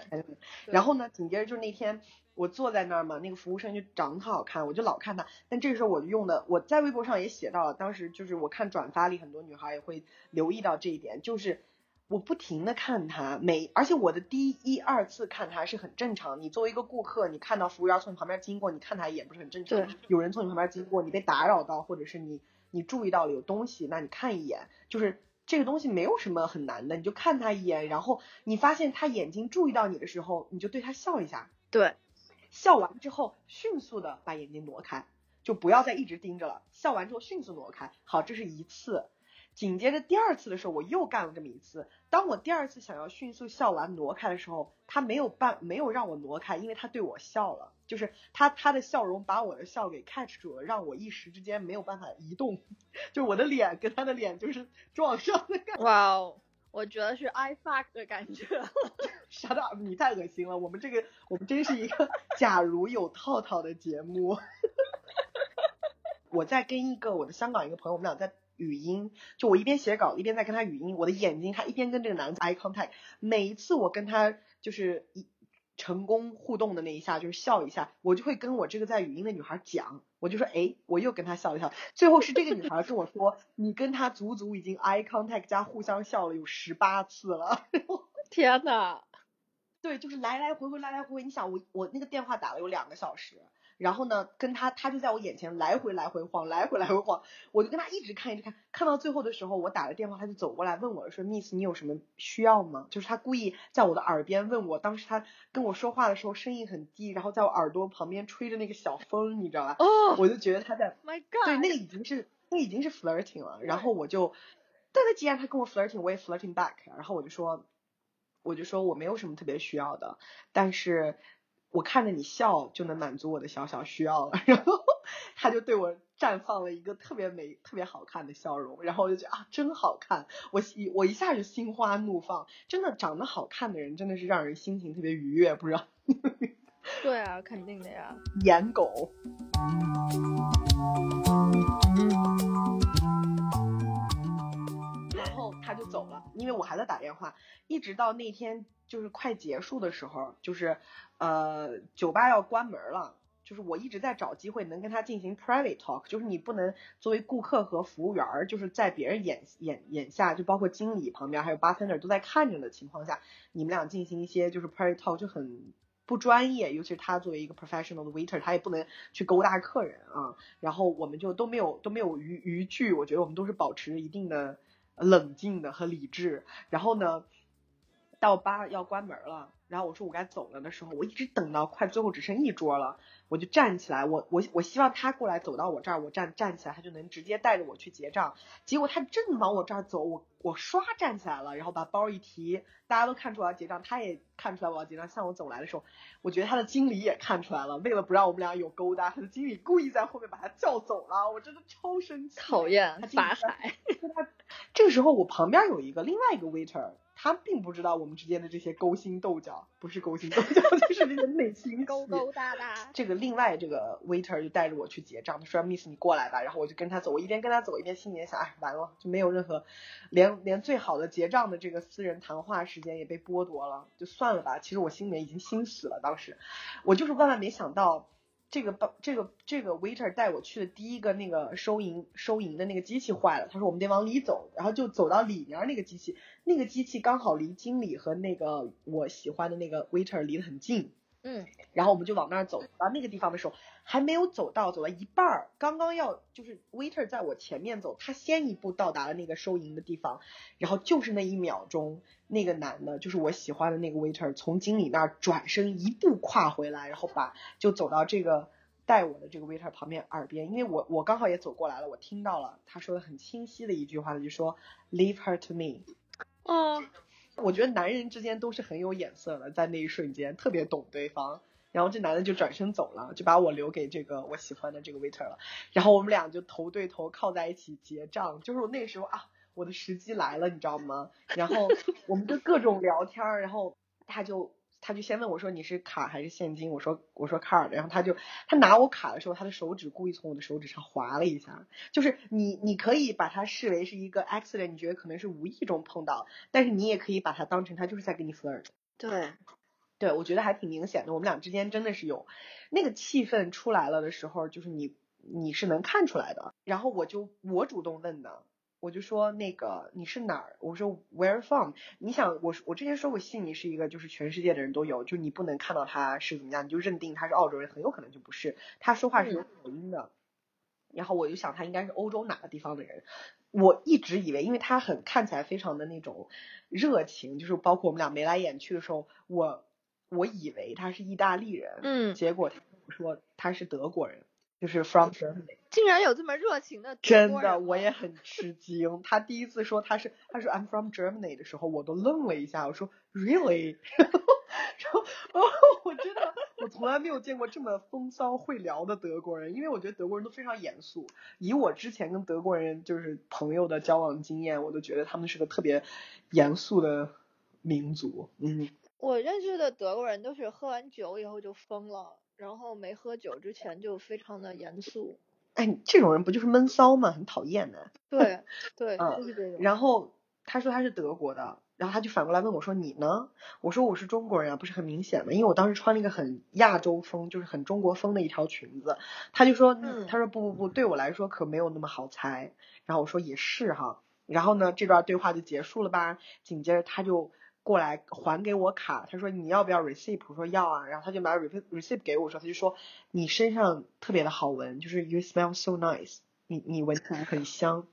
然后呢，紧接着就是那天我坐在那儿嘛，那个服务生就长得特好看，我就老看他。但这个时候我就用的，我在微博上也写到了，当时就是我看转发里很多女孩也会留意到这一点，就是。我不停的看他，每而且我的第一二次看他是很正常。你作为一个顾客，你看到服务员从你旁边经过，你看他一眼不是很正常？有人从你旁边经过，你被打扰到，或者是你你注意到了有东西，那你看一眼，就是这个东西没有什么很难的，你就看他一眼，然后你发现他眼睛注意到你的时候，你就对他笑一下。对，笑完之后迅速的把眼睛挪开，就不要再一直盯着了。笑完之后迅速挪开。好，这是一次。紧接着第二次的时候，我又干了这么一次。当我第二次想要迅速笑完挪开的时候，他没有办没有让我挪开，因为他对我笑了，就是他他的笑容把我的笑给 catch 住了，让我一时之间没有办法移动，就我的脸跟他的脸就是撞上的感觉。哇哦，我觉得是 I fuck 的感觉。Shut up！你太恶心了，我们这个我们真是一个 假如有套套的节目。我在跟一个我的香港一个朋友，我们俩在。语音，就我一边写稿一边在跟他语音，我的眼睛他一边跟这个男的 eye contact，每一次我跟他就是一成功互动的那一下，就是笑一下，我就会跟我这个在语音的女孩讲，我就说，哎，我又跟她笑一笑。最后是这个女孩跟我说，你跟她足足已经 eye contact 加互相笑了有十八次了。天呐，对，就是来来回回，来来回回。你想，我我那个电话打了有两个小时。然后呢，跟他，他就在我眼前来回来回晃，来回来回晃，我就跟他一直看一直看，看到最后的时候，我打了电话，他就走过来问我说，Miss，你有什么需要吗？就是他故意在我的耳边问我，当时他跟我说话的时候声音很低，然后在我耳朵旁边吹着那个小风，你知道吧？哦，我就觉得他在，My God，对，那个已经是那已经是 flirting 了。然后我就，但他既然他跟我 flirting，我也 flirting back。然后我就说，我就说我没有什么特别需要的，但是。我看着你笑就能满足我的小小需要了，然后他就对我绽放了一个特别美、特别好看的笑容，然后我就觉得啊，真好看，我一我一下就心花怒放，真的长得好看的人真的是让人心情特别愉悦，不知道？对啊，肯定的呀。颜狗。就走了，因为我还在打电话，一直到那天就是快结束的时候，就是。呃，酒吧要关门了，就是我一直在找机会能跟他进行 private talk，就是你不能作为顾客和服务员，就是在别人眼眼眼下，就包括经理旁边还有 bartender 都在看着的情况下，你们俩进行一些就是 private talk 就很不专业，尤其是他作为一个 professional 的 waiter，他也不能去勾搭客人啊，然后我们就都没有都没有逾逾矩，我觉得我们都是保持一定的冷静的和理智，然后呢，到八要关门了。然后我说我该走了的时候，我一直等到快最后只剩一桌了，我就站起来，我我我希望他过来走到我这儿，我站站起来，他就能直接带着我去结账。结果他正往我这儿走，我我唰站起来了，然后把包一提，大家都看出我要结账，他也看出来我要结账，向我走来的时候，我觉得他的经理也看出来了，为了不让我们俩有勾搭，他的经理故意在后面把他叫走了，我真的超生气，讨厌，法海。这个时候我旁边有一个另外一个 waiter。他并不知道我们之间的这些勾心斗角，不是勾心斗角，就是这个内心勾勾搭搭。这个另外这个 waiter 就带着我去结账，他说 Miss 你过来吧，然后我就跟他走，我一边跟他走一边心里面想，哎，完了，就没有任何，连连最好的结账的这个私人谈话时间也被剥夺了，就算了吧。其实我心里面已经心死了，当时我就是万万没想到。这个帮这个这个 waiter 带我去的第一个那个收银收银的那个机器坏了，他说我们得往里走，然后就走到里面那个机器，那个机器刚好离经理和那个我喜欢的那个 waiter 离得很近。嗯，然后我们就往那儿走，到那个地方的时候，还没有走到，走了一半儿，刚刚要就是 waiter 在我前面走，他先一步到达了那个收银的地方，然后就是那一秒钟，那个男的，就是我喜欢的那个 waiter，从经理那儿转身一步跨回来，然后把就走到这个带我的这个 waiter 旁边耳边，因为我我刚好也走过来了，我听到了他说的很清晰的一句话，他就说 leave her to me。哦。我觉得男人之间都是很有眼色的，在那一瞬间特别懂对方。然后这男的就转身走了，就把我留给这个我喜欢的这个 waiter 了。然后我们俩就头对头靠在一起结账，就是我那时候啊，我的时机来了，你知道吗？然后我们就各种聊天，然后他就。他就先问我说你是卡还是现金？我说我说 card，然后他就他拿我卡的时候，他的手指故意从我的手指上划了一下，就是你你可以把它视为是一个 accident，你觉得可能是无意中碰到，但是你也可以把它当成他就是在跟你 flirt。对，对我觉得还挺明显的，我们俩之间真的是有那个气氛出来了的时候，就是你你是能看出来的。然后我就我主动问的。我就说那个你是哪儿？我说 Where from？你想我我之前说过悉尼是一个就是全世界的人都有，就你不能看到他是怎么样，你就认定他是澳洲人，很有可能就不是。他说话是有口音的，然后我就想他应该是欧洲哪个地方的人。我一直以为，因为他很看起来非常的那种热情，就是包括我们俩眉来眼去的时候，我我以为他是意大利人，嗯，结果他说他是德国人。就是 from Germany，竟然有这么热情的，真的我也很吃惊。他第一次说他是，他说 I'm from Germany 的时候，我都愣了一下。我说 Really？然后，然后我真的我从来没有见过这么风骚会聊的德国人，因为我觉得德国人都非常严肃。以我之前跟德国人就是朋友的交往经验，我都觉得他们是个特别严肃的民族。嗯，我认识的德国人都是喝完酒以后就疯了。然后没喝酒之前就非常的严肃，哎，这种人不就是闷骚吗？很讨厌的。对对，就是这种。然后他说他是德国的，然后他就反过来问我说你呢？我说我是中国人啊，不是很明显吗？因为我当时穿了一个很亚洲风，就是很中国风的一条裙子。他就说，嗯他说不不不，对我来说可没有那么好猜。然后我说也是哈。然后呢，这段对话就结束了吧？紧接着他就过来还给我卡，他说你要不要 receipt？我说要啊。然后他就拿 receipt receipt 给我说，他就说你身上特别的好闻，就是 you smell so nice，你你闻起来很香。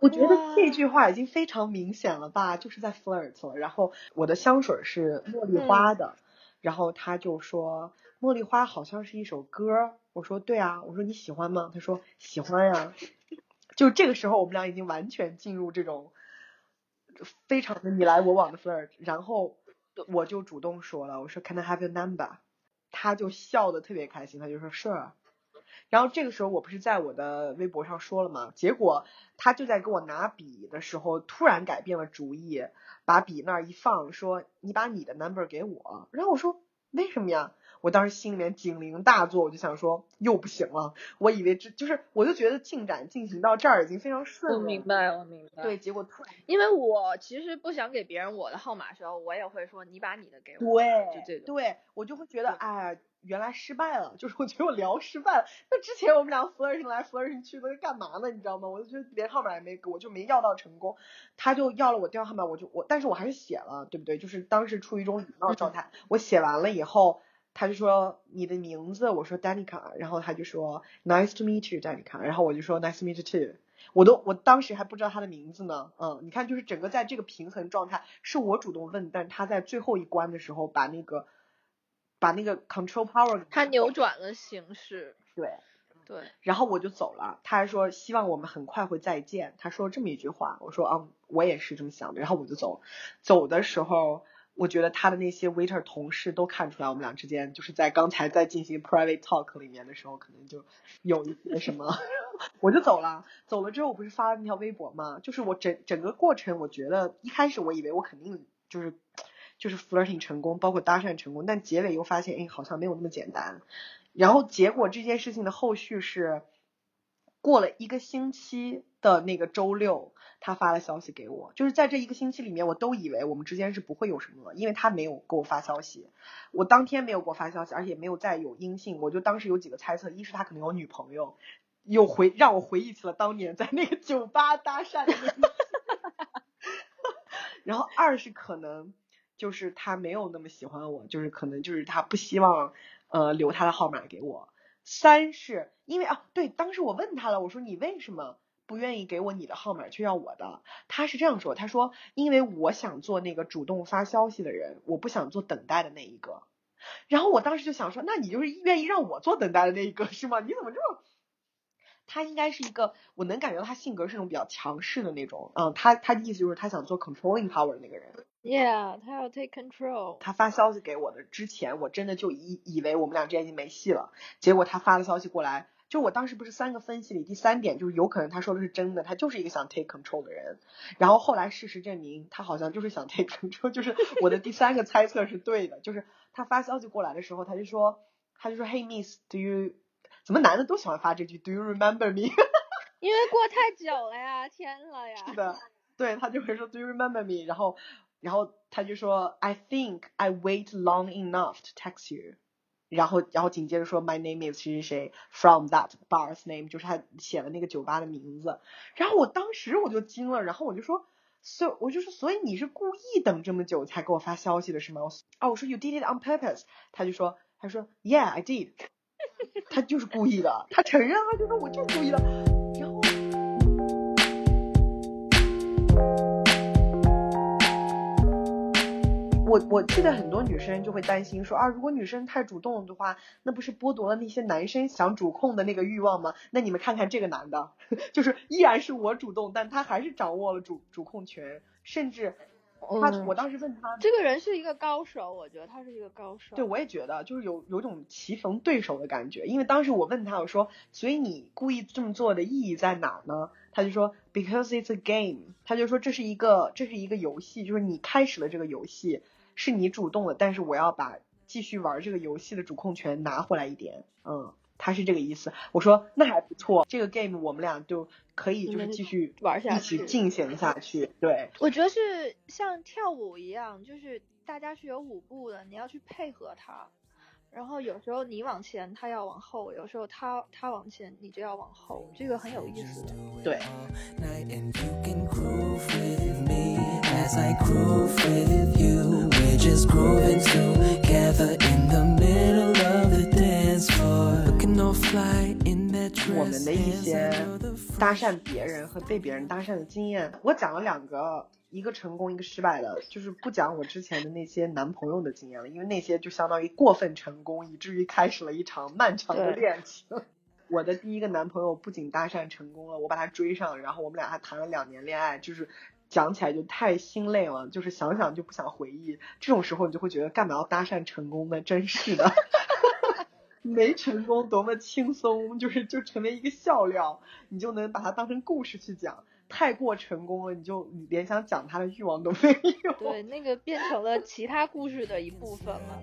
我觉得这句话已经非常明显了吧，就是在 flirt 了。然后我的香水是茉莉花的，然后他就说茉莉花好像是一首歌。我说对啊，我说你喜欢吗？他说喜欢呀。就这个时候，我们俩已经完全进入这种非常的你来我往的 flirt，然后我就主动说了，我说 Can I have your number？他就笑得特别开心，他就说 Sure。然后这个时候我不是在我的微博上说了吗？结果他就在给我拿笔的时候突然改变了主意，把笔那儿一放，说你把你的 number 给我。然后我说为什么呀？我当时心里面警铃大作，我就想说又不行了。我以为这就是，我就觉得进展进行到这儿已经非常顺了。我明白，我明白。对，，结果突然因为我其实不想给别人我的号码的时候，我也会说你把你的给我，对就这对种。对，我就会觉得对哎，原来失败了，就是我觉得我聊失败了。那之前我们俩 flirt 来 flirt 去的干嘛呢？你知道吗？我就觉得连号码也没给，我就没要到成功。他就要了我电话号码，我就我，但是我还是写了，对不对？就是当时处于一种礼貌状态，我写完了以后。他就说你的名字，我说 Danica，然后他就说 Nice to meet you Danica，然后我就说 Nice to meet you too，我都我当时还不知道他的名字呢，嗯，你看就是整个在这个平衡状态，是我主动问，但是他在最后一关的时候把那个把那个 control power 给他扭转了形势，对，对，然后我就走了，他还说希望我们很快会再见，他说这么一句话，我说嗯我也是这么想的，然后我就走，走的时候。我觉得他的那些 waiter 同事都看出来我们俩之间就是在刚才在进行 private talk 里面的时候，可能就有一些什么，我就走了。走了之后，我不是发了那条微博吗？就是我整整个过程，我觉得一开始我以为我肯定就是就是 flirting 成功，包括搭讪成功，但结尾又发现，哎，好像没有那么简单。然后结果这件事情的后续是，过了一个星期的那个周六，他发了消息给我，就是在这一个星期里面，我都以为我们之间是不会有什么了，因为他没有给我发消息，我当天没有给我发消息，而且没有再有音信，我就当时有几个猜测，一是他可能有女朋友，又回让我回忆起了当年在那个酒吧搭讪的那个，然后二是可能就是他没有那么喜欢我，就是可能就是他不希望呃留他的号码给我。三是因为啊，对，当时我问他了，我说你为什么不愿意给我你的号码，却要我的？他是这样说，他说因为我想做那个主动发消息的人，我不想做等待的那一个。然后我当时就想说，那你就是愿意让我做等待的那一个是吗？你怎么这么？他应该是一个，我能感觉到他性格是那种比较强势的那种，嗯，他他的意思就是他想做 controlling power 的那个人。Yeah，他要 take control。他发消息给我的之前，我真的就以以为我们俩之间已经没戏了。结果他发了消息过来，就我当时不是三个分析里第三点，就是有可能他说的是真的，他就是一个想 take control 的人。然后后来事实证明，他好像就是想 take control，就是我的第三个猜测是对的，就是他发消息过来的时候，他就说，他就说，Hey Miss，do you？怎么男的都喜欢发这句 Do you remember me？因为过太久了呀，天了呀。是的，对他就会说 Do you remember me？然后，然后他就说 I think I wait long enough to text you。然后，然后紧接着说 My name is 谁谁谁 from that bar's name，就是他写了那个酒吧的名字。然后我当时我就惊了，然后我就说。So 我就说，所以你是故意等这么久才给我发消息的是吗？我啊，我说 You did it on purpose。他就说，他说 Yeah, I did。他就是故意的，他承认了，就说我就是故意的。然后。我我记得很多女生就会担心说啊，如果女生太主动的话，那不是剥夺了那些男生想主控的那个欲望吗？那你们看看这个男的，就是依然是我主动，但他还是掌握了主主控权，甚至他，嗯。我当时问他，这个人是一个高手，我觉得他是一个高手。对，我也觉得就是有有种棋逢对手的感觉，因为当时我问他，我说，所以你故意这么做的意义在哪儿呢？他就说，because it's a game，他就说这是一个这是一个游戏，就是你开始了这个游戏，是你主动的，但是我要把继续玩这个游戏的主控权拿回来一点，嗯，他是这个意思。我说那还不错，这个 game 我们俩就可以就是继续玩下去，一起进行下去。对，我觉得是像跳舞一样，就是大家是有舞步的，你要去配合他。然后有时候你往前，他要往后；有时候他他往前，你就要往后，这个很有意思的。对。我们的一些搭讪别人和被别人搭讪的经验，我讲了两个。一个成功，一个失败的，就是不讲我之前的那些男朋友的经验了，因为那些就相当于过分成功，以至于开始了一场漫长的恋情。我的第一个男朋友不仅搭讪成功了，我把他追上，然后我们俩还谈了两年恋爱，就是讲起来就太心累了，就是想想就不想回忆。这种时候你就会觉得干嘛要搭讪成功呢？真是的，没成功多么轻松，就是就成为一个笑料，你就能把它当成故事去讲。太过成功了，你就连想讲他的欲望都没有。对，那个变成了其他故事的一部分了。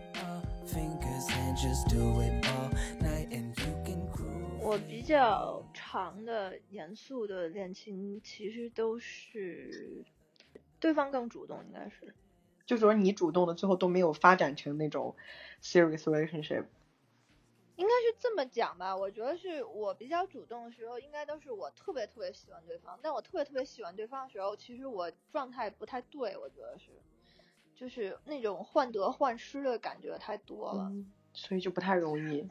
我比较长的、严肃的恋情，其实都是对方更主动，应该是。就说你主动的，最后都没有发展成那种 serious relationship。应该是这么讲吧，我觉得是我比较主动的时候，应该都是我特别特别喜欢对方。但我特别特别喜欢对方的时候，其实我状态不太对，我觉得是，就是那种患得患失的感觉太多了，所以就不太容易。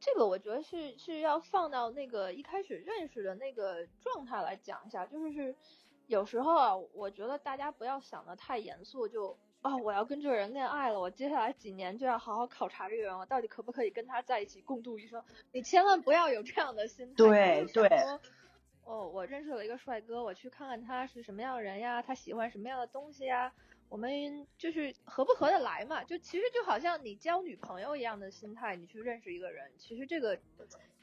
这个我觉得是是要放到那个一开始认识的那个状态来讲一下，就是是有时候啊，我觉得大家不要想的太严肃就。哦，我要跟这个人恋爱了，我接下来几年就要好好考察这个人，我到底可不可以跟他在一起共度一生？你千万不要有这样的心态。对对。哦，我认识了一个帅哥，我去看看他是什么样的人呀，他喜欢什么样的东西呀？我们就是合不合得来嘛？就其实就好像你交女朋友一样的心态，你去认识一个人，其实这个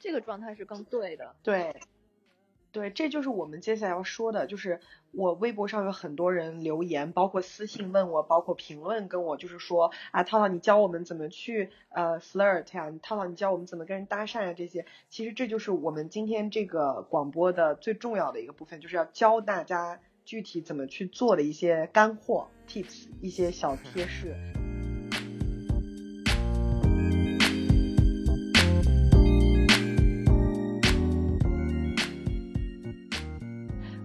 这个状态是更对的。对。对，这就是我们接下来要说的，就是我微博上有很多人留言，包括私信问我，包括评论跟我，就是说啊，涛涛你教我们怎么去呃 flirt 呀，涛涛你教我们怎么跟人搭讪呀，这些，其实这就是我们今天这个广播的最重要的一个部分，就是要教大家具体怎么去做的一些干货 tips，一些小贴士。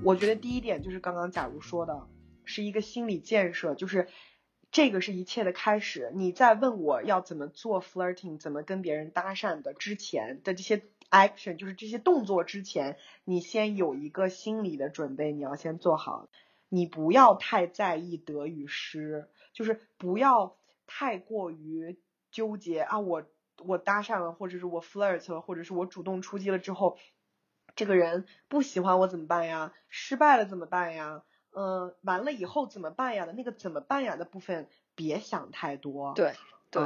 我觉得第一点就是刚刚假如说的，是一个心理建设，就是这个是一切的开始。你在问我要怎么做 flirting，怎么跟别人搭讪的之前的这些 action，就是这些动作之前，你先有一个心理的准备，你要先做好。你不要太在意得与失，就是不要太过于纠结啊，我我搭讪了，或者是我 flirt 了，或者是我主动出击了之后。这个人不喜欢我怎么办呀？失败了怎么办呀？嗯，完了以后怎么办呀？的那个怎么办呀的部分，别想太多。对，对。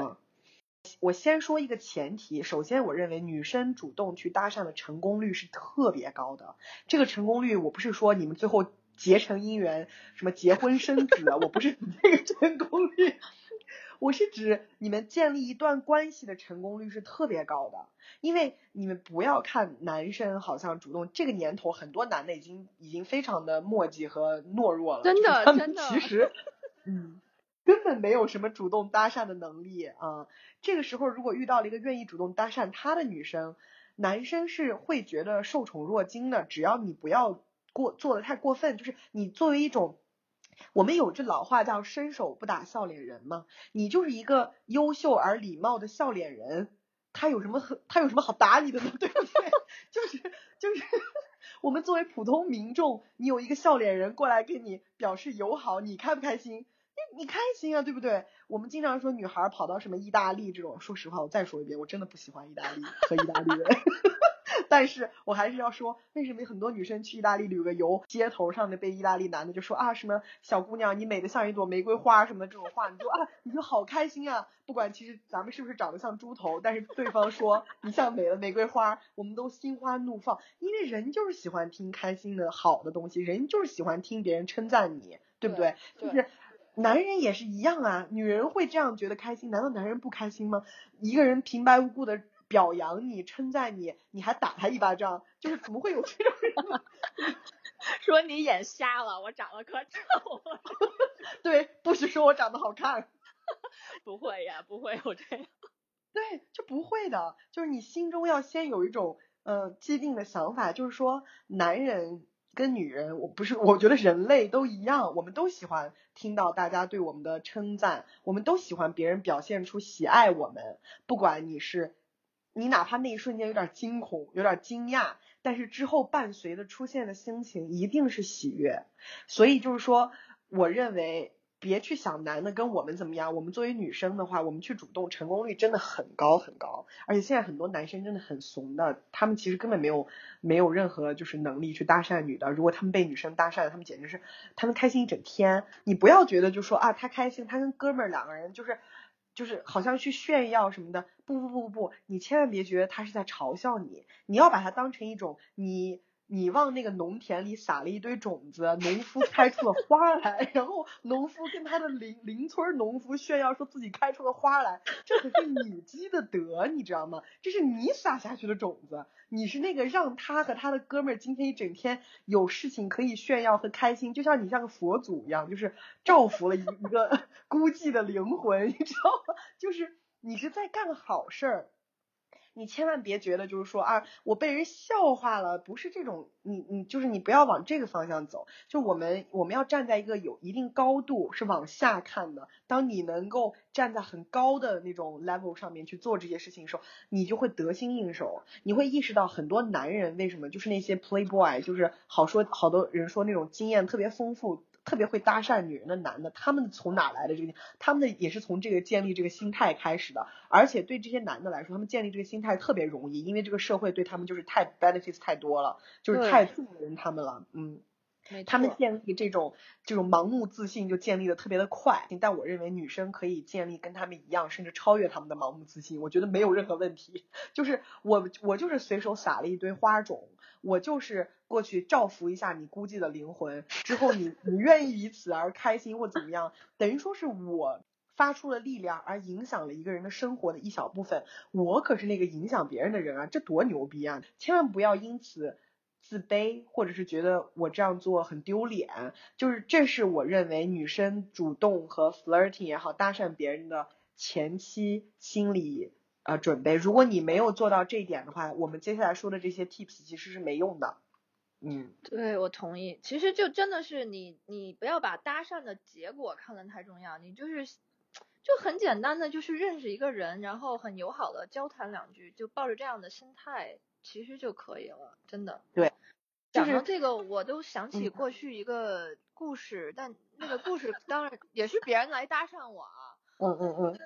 我先说一个前提，首先我认为女生主动去搭讪的成功率是特别高的。这个成功率，我不是说你们最后结成姻缘，什么结婚生子，我不是 这个成功率。我是指你们建立一段关系的成功率是特别高的，因为你们不要看男生好像主动，这个年头很多男的已经已经非常的墨迹和懦弱了，真的真的，其实，嗯，根本没有什么主动搭讪的能力啊。这个时候如果遇到了一个愿意主动搭讪他的女生，男生是会觉得受宠若惊的，只要你不要过做的太过分，就是你作为一种。我们有句老话叫“伸手不打笑脸人”嘛，你就是一个优秀而礼貌的笑脸人，他有什么他有什么好打你的呢？对不对？就是就是我们作为普通民众，你有一个笑脸人过来跟你表示友好，你开不开心？你你开心啊，对不对？我们经常说女孩跑到什么意大利这种，说实话，我再说一遍，我真的不喜欢意大利和意大利人。但是我还是要说，为什么很多女生去意大利旅个游，街头上的被意大利男的就说啊什么小姑娘你美的像一朵玫瑰花什么的这种话，你就啊你就好开心啊！不管其实咱们是不是长得像猪头，但是对方说你像美了玫瑰花，我们都心花怒放，因为人就是喜欢听开心的好的东西，人就是喜欢听别人称赞你，对不对？就是男人也是一样啊，女人会这样觉得开心，难道男人不开心吗？一个人平白无故的。表扬你、称赞你，你还打他一巴掌，就是怎么会有这种人呢？说你眼瞎了，我长得可丑了。对，不许说我长得好看。不会呀，不会有这样。对，就不会的，就是你心中要先有一种呃既定的想法，就是说男人跟女人，我不是，我觉得人类都一样，我们都喜欢听到大家对我们的称赞，我们都喜欢别人表现出喜爱我们，不管你是你哪怕那一瞬间有点惊恐，有点惊讶，但是之后伴随的出现的心情一定是喜悦，所以就是说，我认为。别去想男的跟我们怎么样，我们作为女生的话，我们去主动成功率真的很高很高，而且现在很多男生真的很怂的，他们其实根本没有没有任何就是能力去搭讪女的，如果他们被女生搭讪，他们简直是他们开心一整天。你不要觉得就说啊他开心，他跟哥们儿两个人就是就是好像去炫耀什么的，不不不不不，你千万别觉得他是在嘲笑你，你要把它当成一种你。你往那个农田里撒了一堆种子，农夫开出了花来，然后农夫跟他的邻邻村农夫炫耀说自己开出了花来，这可是你积的德，你知道吗？这是你撒下去的种子，你是那个让他和他的哥们儿今天一整天有事情可以炫耀和开心，就像你像个佛祖一样，就是造福了一一个 孤寂的灵魂，你知道吗？就是你是在干好事儿。你千万别觉得就是说啊，我被人笑话了，不是这种，你你就是你不要往这个方向走。就我们我们要站在一个有一定高度，是往下看的。当你能够站在很高的那种 level 上面去做这些事情的时候，你就会得心应手。你会意识到很多男人为什么就是那些 playboy，就是好说好多人说那种经验特别丰富。特别会搭讪女人的男的，他们从哪来的这个？他们的也是从这个建立这个心态开始的。而且对这些男的来说，他们建立这个心态特别容易，因为这个社会对他们就是太 benefits 太多了，就是太纵容他们了。嗯，他们建立这种这种盲目自信就建立的特别的快。但我认为女生可以建立跟他们一样，甚至超越他们的盲目自信，我觉得没有任何问题。就是我我就是随手撒了一堆花种。我就是过去照拂一下你孤寂的灵魂，之后你你愿意以此而开心或怎么样，等于说是我发出了力量而影响了一个人的生活的一小部分，我可是那个影响别人的人啊，这多牛逼啊！千万不要因此自卑，或者是觉得我这样做很丢脸，就是这是我认为女生主动和 flirting 也好，搭讪别人的前期心理。呃，准备。如果你没有做到这一点的话，我们接下来说的这些 tips 其实是没用的。嗯，对，我同意。其实就真的是你，你不要把搭讪的结果看得太重要，你就是就很简单的就是认识一个人，然后很友好的交谈两句，就抱着这样的心态，其实就可以了。真的。对。讲到这个，我都想起过去一个故事，但那个故事当然也是别人来搭讪我啊。嗯嗯嗯。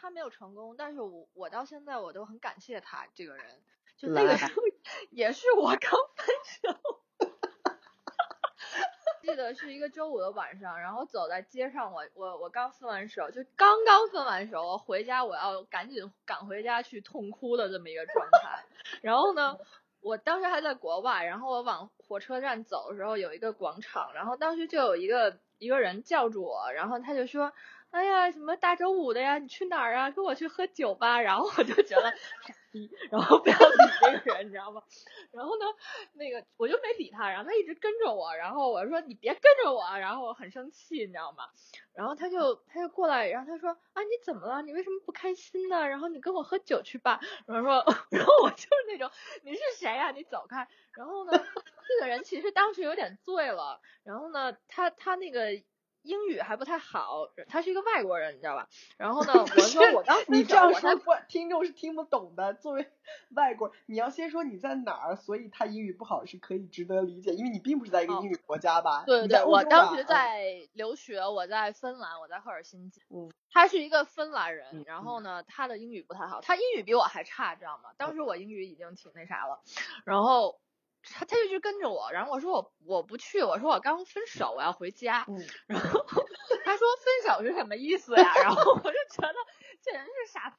他没有成功，但是我我到现在我都很感谢他这个人，就那个时候也是我刚分手，记得是一个周五的晚上，然后走在街上，我我我刚分完手，就刚刚分完手，我回家我要赶紧赶回家去痛哭的这么一个状态，然后呢，我当时还在国外，然后我往火车站走的时候有一个广场，然后当时就有一个一个人叫住我，然后他就说。哎呀，什么大周五的呀？你去哪儿啊？跟我去喝酒吧。然后我就觉得傻逼，然后不要理这个人，你知道吗？然后呢，那个我就没理他，然后他一直跟着我，然后我说你别跟着我，然后我很生气，你知道吗？然后他就他就过来，然后他说啊你怎么了？你为什么不开心呢？然后你跟我喝酒去吧。然后说，然后我就是那种你是谁呀？你走开。然后呢，这个人其实当时有点醉了，然后呢，他他那个。英语还不太好，他是一个外国人，你知道吧？然后呢，我说 我刚你这样说不，听众是听不懂的。作为外国，你要先说你在哪儿，所以他英语不好是可以值得理解，因为你并不是在一个英语国家吧？对对，我当时在留学，我在芬兰，我在赫尔辛基。嗯，他是一个芬兰人，然后呢，他的英语不太好，他英语比我还差，知道吗？当时我英语已经挺那啥了，然后。他他就一直跟着我，然后我说我我不去，我说我刚分手，我要回家。然后他说分手是什么意思呀？然后我就觉得这人是傻逼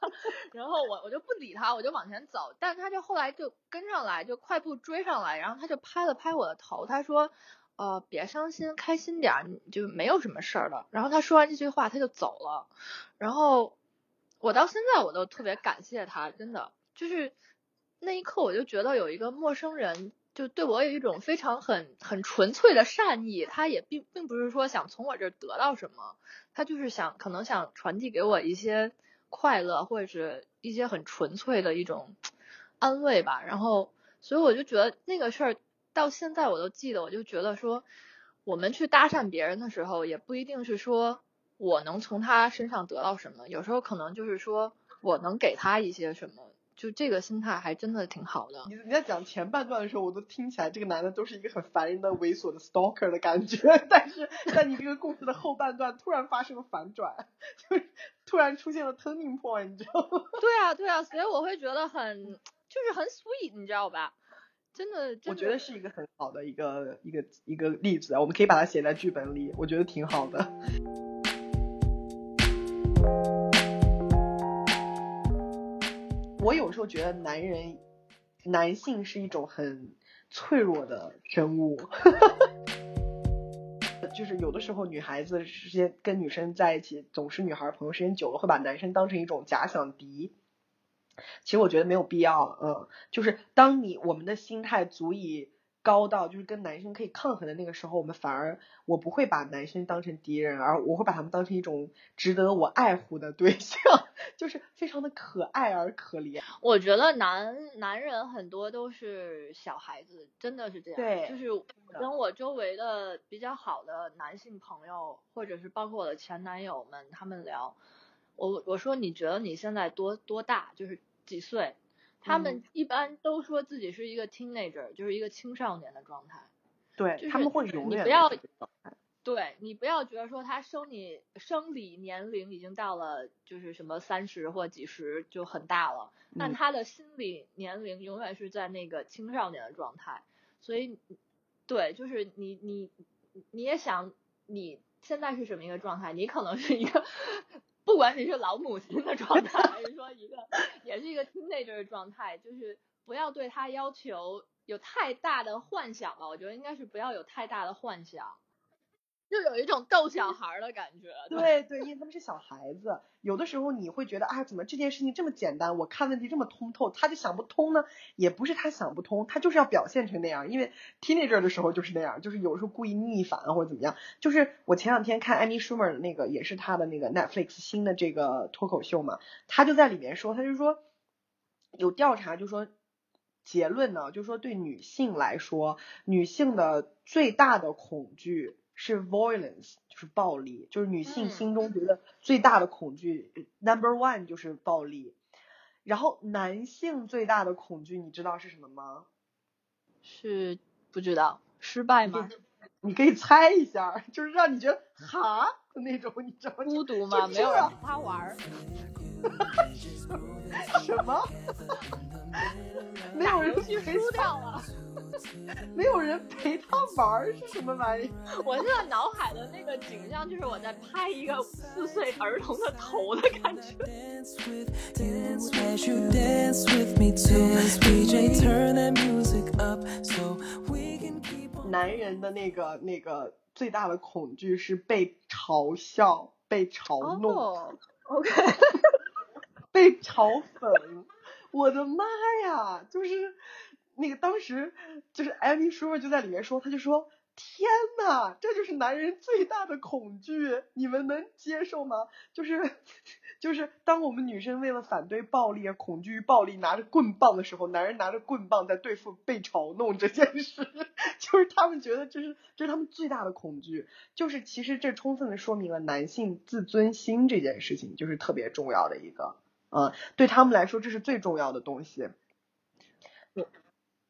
嘛。然后我我就不理他，我就往前走。但他就后来就跟上来，就快步追上来，然后他就拍了拍我的头，他说呃别伤心，开心点，就没有什么事儿了。然后他说完这句话他就走了。然后我到现在我都特别感谢他，真的。就是那一刻我就觉得有一个陌生人就对我有一种非常很很纯粹的善意，他也并并不是说想从我这儿得到什么，他就是想可能想传递给我一些快乐或者是一些很纯粹的一种安慰吧。然后，所以我就觉得那个事儿到现在我都记得，我就觉得说我们去搭讪别人的时候，也不一定是说我能从他身上得到什么，有时候可能就是说我能给他一些什么。就这个心态还真的挺好的。你你在讲前半段的时候，我都听起来这个男的都是一个很烦人的猥琐的 stalker 的感觉，但是在你这个故事的后半段突然发生了反转，就是突然出现了 turning point，你知道吗？对啊，对啊，所以我会觉得很就是很 sweet，你知道吧？真的，我觉得是一个很好的一个一个一个例子啊，我们可以把它写在剧本里，我觉得挺好的。我有时候觉得男人，男性是一种很脆弱的生物，就是有的时候女孩子之间跟女生在一起，总是女孩朋友时间久了，会把男生当成一种假想敌。其实我觉得没有必要，嗯，就是当你我们的心态足以。高到就是跟男生可以抗衡的那个时候，我们反而我不会把男生当成敌人，而我会把他们当成一种值得我爱护的对象，就是非常的可爱而可怜。我觉得男男人很多都是小孩子，真的是这样。对，就是跟我周围的比较好的男性朋友，或者是包括我的前男友们，他们聊，我我说你觉得你现在多多大？就是几岁？他们一般都说自己是一个 teenager，就是一个青少年的状态。对，他们会永远。你不要，对你不要觉得说他生理生理年龄已经到了，就是什么三十或几十就很大了，但他的心理年龄永远是在那个青少年的状态。所以，对，就是你你你也想你现在是什么一个状态？你可能是一个。不管你是老母亲的状态，还是说一个也是一个 teenager 的状态，就是不要对他要求有太大的幻想吧。我觉得应该是不要有太大的幻想，就有一种逗小孩的感觉。对对，因为他们是小孩子，有的时候你会觉得啊，怎么这件事情这么简单，我看问题这么通透，他就想不通呢？也不是他想不通，他就是要表现成那样，因为 teenager 的时候就是那样，就是有时候故意逆反或者怎么样。就是我前两天看 Amy Schumer 的那个，也是他的那个 Netflix 新的这个脱口秀嘛，他就在里面说，他就说有调查就说结论呢，就说对女性来说，女性的最大的恐惧是 violence，就是暴力，就是女性心中觉得最大的恐惧 number one 就是暴力。然后男性最大的恐惧你知道是什么吗？是不知道失败吗？你可以猜一下，就是让你觉得哈的那种，你知道吗？孤独吗？没有人陪他玩儿。什么？没有人去输掉了。没有人陪他玩是什么玩意？我现在脑海的那个景象就是我在拍一个四岁儿童的头的感觉。男人的那个那个最大的恐惧是被嘲笑、被嘲弄。OK，被嘲讽。我的妈呀！就是。那个当时就是艾米叔叔就在里面说，他就说：“天呐，这就是男人最大的恐惧，你们能接受吗？就是 就是当我们女生为了反对暴力、恐惧暴力，拿着棍棒的时候，男人拿着棍棒在对付被嘲弄这件事，就是他们觉得这是这是他们最大的恐惧。就是其实这充分的说明了男性自尊心这件事情就是特别重要的一个，嗯，对他们来说这是最重要的东西。”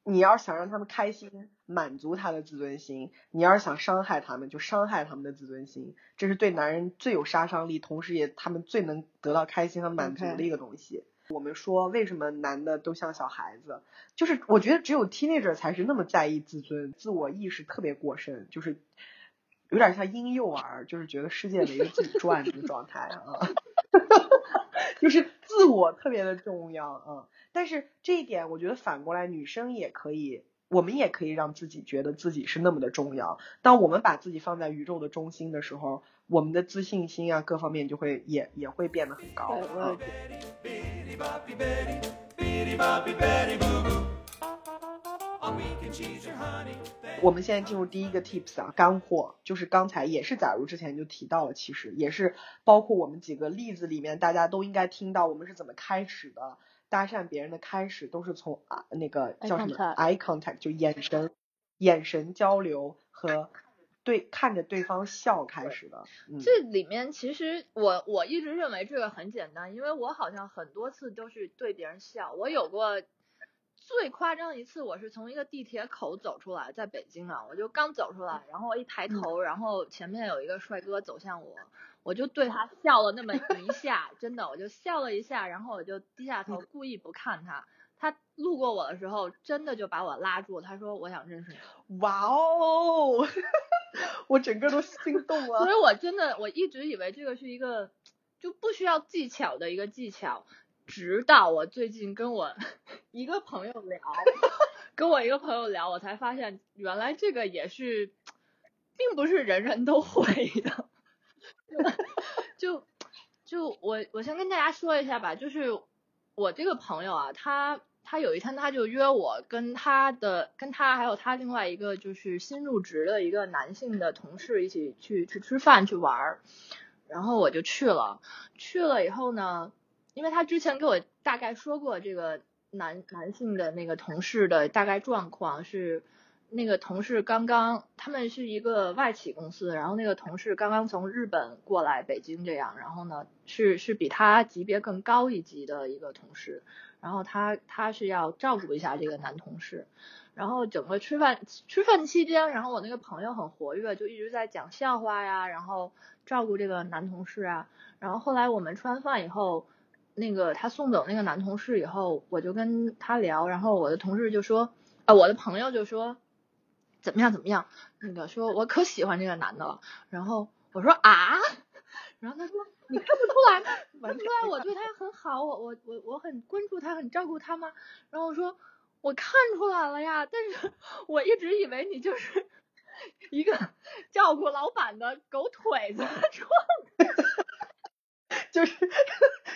你要是想让他们开心，满足他的自尊心；你要是想伤害他们，就伤害他们的自尊心。这是对男人最有杀伤力，同时也他们最能得到开心和满足的一个东西。我们说为什么男的都像小孩子，就是我觉得只有 teenager 才是那么在意自尊、自我意识特别过剩，就是有点像婴幼儿，就是觉得世界围着自己转的状态啊，就是自我特别的重要啊。但是这一点，我觉得反过来，女生也可以，我们也可以让自己觉得自己是那么的重要。当我们把自己放在宇宙的中心的时候，我们的自信心啊，各方面就会也也会变得很高。我们现在进入第一个 tips 啊，干货，就是刚才也是假如之前就提到了，其实也是包括我们几个例子里面，大家都应该听到我们是怎么开始的，搭讪别人的开始都是从啊那个叫什么 eye contact，就眼神眼神交流和对看着对方笑开始的。嗯，这里面其实我我一直认为这个很简单，因为我好像很多次都是对别人笑。我有过最夸张的一次，我是从一个地铁口走出来，在北京啊，我就刚走出来，然后我一抬头，然后前面有一个帅哥走向我，我就对他笑了那么一下，真的，我就笑了一下，然后我就低下头，故意不看他。他路过我的时候，真的就把我拉住，他说：“我想认识你。”哇哦，我整个都心动了。所以我真的我一直以为这个是一个就不需要技巧的一个技巧，直到我最近跟我 一个朋友聊，跟我一个朋友聊，我才发现原来这个也是，并不是人人都会的。就就我我先跟大家说一下吧，就是我这个朋友啊，他他有一天他就约我跟他的跟他还有他另外一个就是新入职的一个男性的同事一起去去吃饭去玩儿，然后我就去了，去了以后呢，因为他之前给我大概说过这个男男性的那个同事的大概状况是。那个同事刚刚，他们是一个外企公司，然后那个同事刚刚从日本过来北京这样，然后呢是是比他级别更高一级的一个同事，然后他他是要照顾一下这个男同事，然后整个吃饭吃饭期间，然后我那个朋友很活跃，就一直在讲笑话呀，然后照顾这个男同事啊，然后后来我们吃完饭以后，那个他送走那个男同事以后，我就跟他聊，然后我的同事就说，呃，我的朋友就说。怎么样？怎么样？那个说，我可喜欢这个男的了。然后我说啊，然后他说，你看不出来吗？看不出来我对他很好，我我我我很关注他，很照顾他吗？然后我说，我看出来了呀，但是 我一直以为你就是 一个照顾老板的狗腿子状态，就是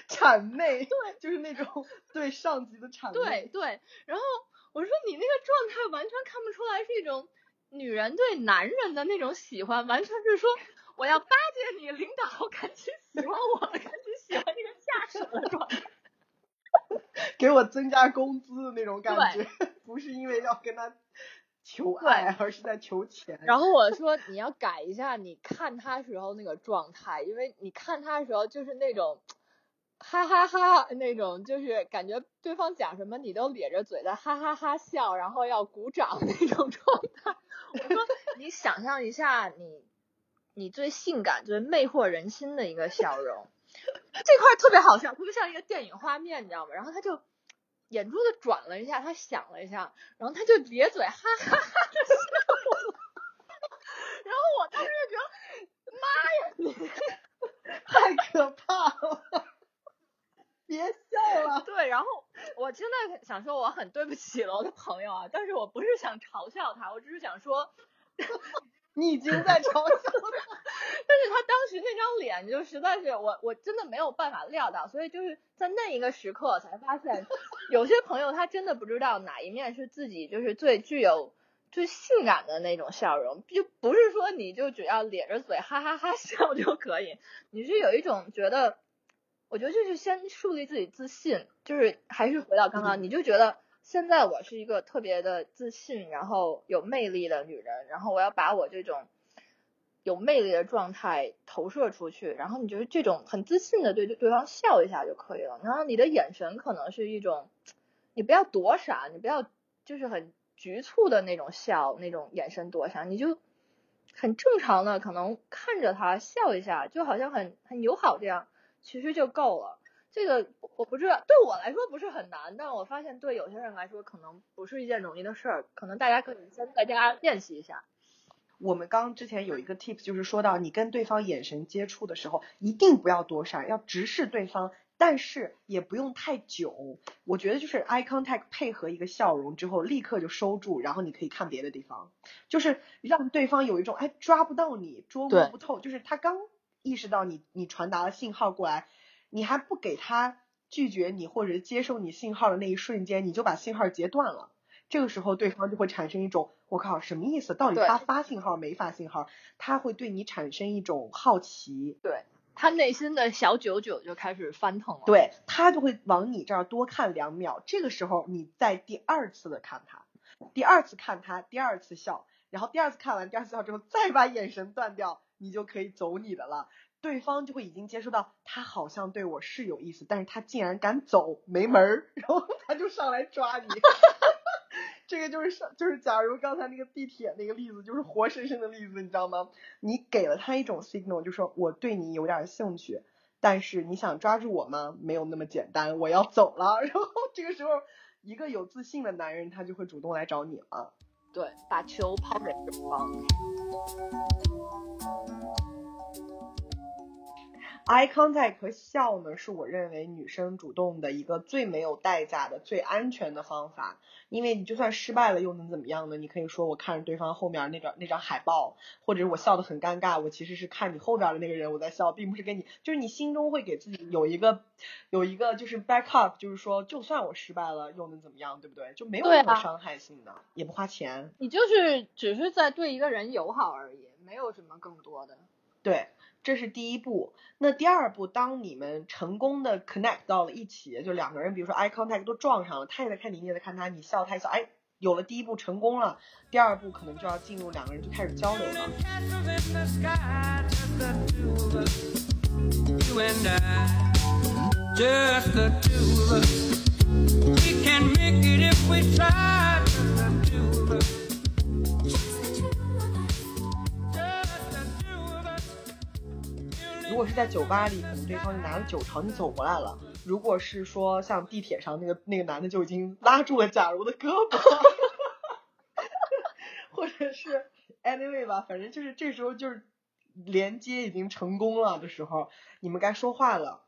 谄媚，对，就是那种 对上级的谄媚。对对。然后我说，你那个状态完全看不出来是一种。女人对男人的那种喜欢，完全是说我要巴结你，领导赶紧喜欢我，赶紧喜欢那个下属的状态，给我增加工资的那种感觉，不是因为要跟他求爱，而是在求钱。然后我说你要改一下，你看他时候那个状态，因为你看他的时候就是那种。哈哈哈，那种就是感觉对方讲什么你都咧着嘴在哈哈哈笑，然后要鼓掌那种状态。我说你想象一下，你你最性感、最魅惑人心的一个笑容，这块特别好笑，特别像一个电影画面，你知道吗？然后他就眼珠子转了一下，他想了一下，然后他就咧嘴哈哈哈的笑。然后我当时就觉得，妈呀，你太可怕了！别笑了。对，然后我真的想说我很对不起了我的朋友啊，但是我不是想嘲笑他，我只是想说，你已经在嘲笑他。但是他当时那张脸就实在是我我真的没有办法料到，所以就是在那一个时刻才发现，有些朋友他真的不知道哪一面是自己就是最具有最性感的那种笑容，就不是说你就只要咧着嘴哈哈哈笑就可以，你是有一种觉得。我觉得就是先树立自己自信，就是还是回到刚刚，你就觉得现在我是一个特别的自信，然后有魅力的女人，然后我要把我这种有魅力的状态投射出去，然后你就是这种很自信的对对方笑一下就可以了。然后你的眼神可能是一种，你不要躲闪，你不要就是很局促的那种笑，那种眼神躲闪，你就很正常的可能看着他笑一下，就好像很很友好这样。其实就够了，这个我不知道，对我来说不是很难，但我发现对有些人来说可能不是一件容易的事儿，可能大家可以先在家练习一下。我们刚之前有一个 tips，就是说到你跟对方眼神接触的时候，一定不要躲闪，要直视对方，但是也不用太久。我觉得就是 eye contact 配合一个笑容之后，立刻就收住，然后你可以看别的地方，就是让对方有一种哎抓不到你，捉摸不透，就是他刚。意识到你你传达了信号过来，你还不给他拒绝你或者接受你信号的那一瞬间，你就把信号截断了。这个时候，对方就会产生一种“我靠，什么意思？到底对他发信号没发信号？”他会对你产生一种好奇，对他内心的小九九就开始翻腾了。，对他就会往你这儿多看两秒。这个时候，你再第二次的看他，第二次看他，第二次笑，然后第二次看完，第二次笑之后，再把眼神断掉，你就可以走你的了。对方就会已经接收到，他好像对我是有意思，但是他竟然敢走，没门儿，然后他就上来抓你。这个就是上，就是假如刚才那个地铁那个例子，就是活生生的例子，你知道吗？你给了他一种 signal，就说我对你有点兴趣，但是你想抓住我吗？没有那么简单，我要走了。然后这个时候，一个有自信的男人，他就会主动来找你了。对，把球抛给对方。Eye contact 和笑呢，是我认为女生主动的一个最没有代价的、最安全的方法。因为你就算失败了，又能怎么样呢？你可以说我看着对方后面那张那张海报，或者我笑得很尴尬，我其实是看你后边的那个人我在笑，并不是跟你，就是你心中会给自己有一个有一个就是 backup，就是说就算我失败了又能怎么样，对不对？就没有对啊那么伤害性的，也不花钱。你就是只是在对一个人友好而已，没有什么更多的。对，这是第一步。那第二步，当你们成功的 connect 到了一起，就两个人，比如说 eye contact 都撞上了，他也在看你，你也在看他，你笑，他也笑，哎，有了第一步成功了，第二步可能就要进入两个人就开始交流了。如果是在酒吧里，可能对方就拿着酒朝你走过来了；如果是说像地铁上那个那个男的就已经拉住了假如的胳膊，或者是 anyway 吧，反正就是这时候就是连接已经成功了的时候，你们该说话了。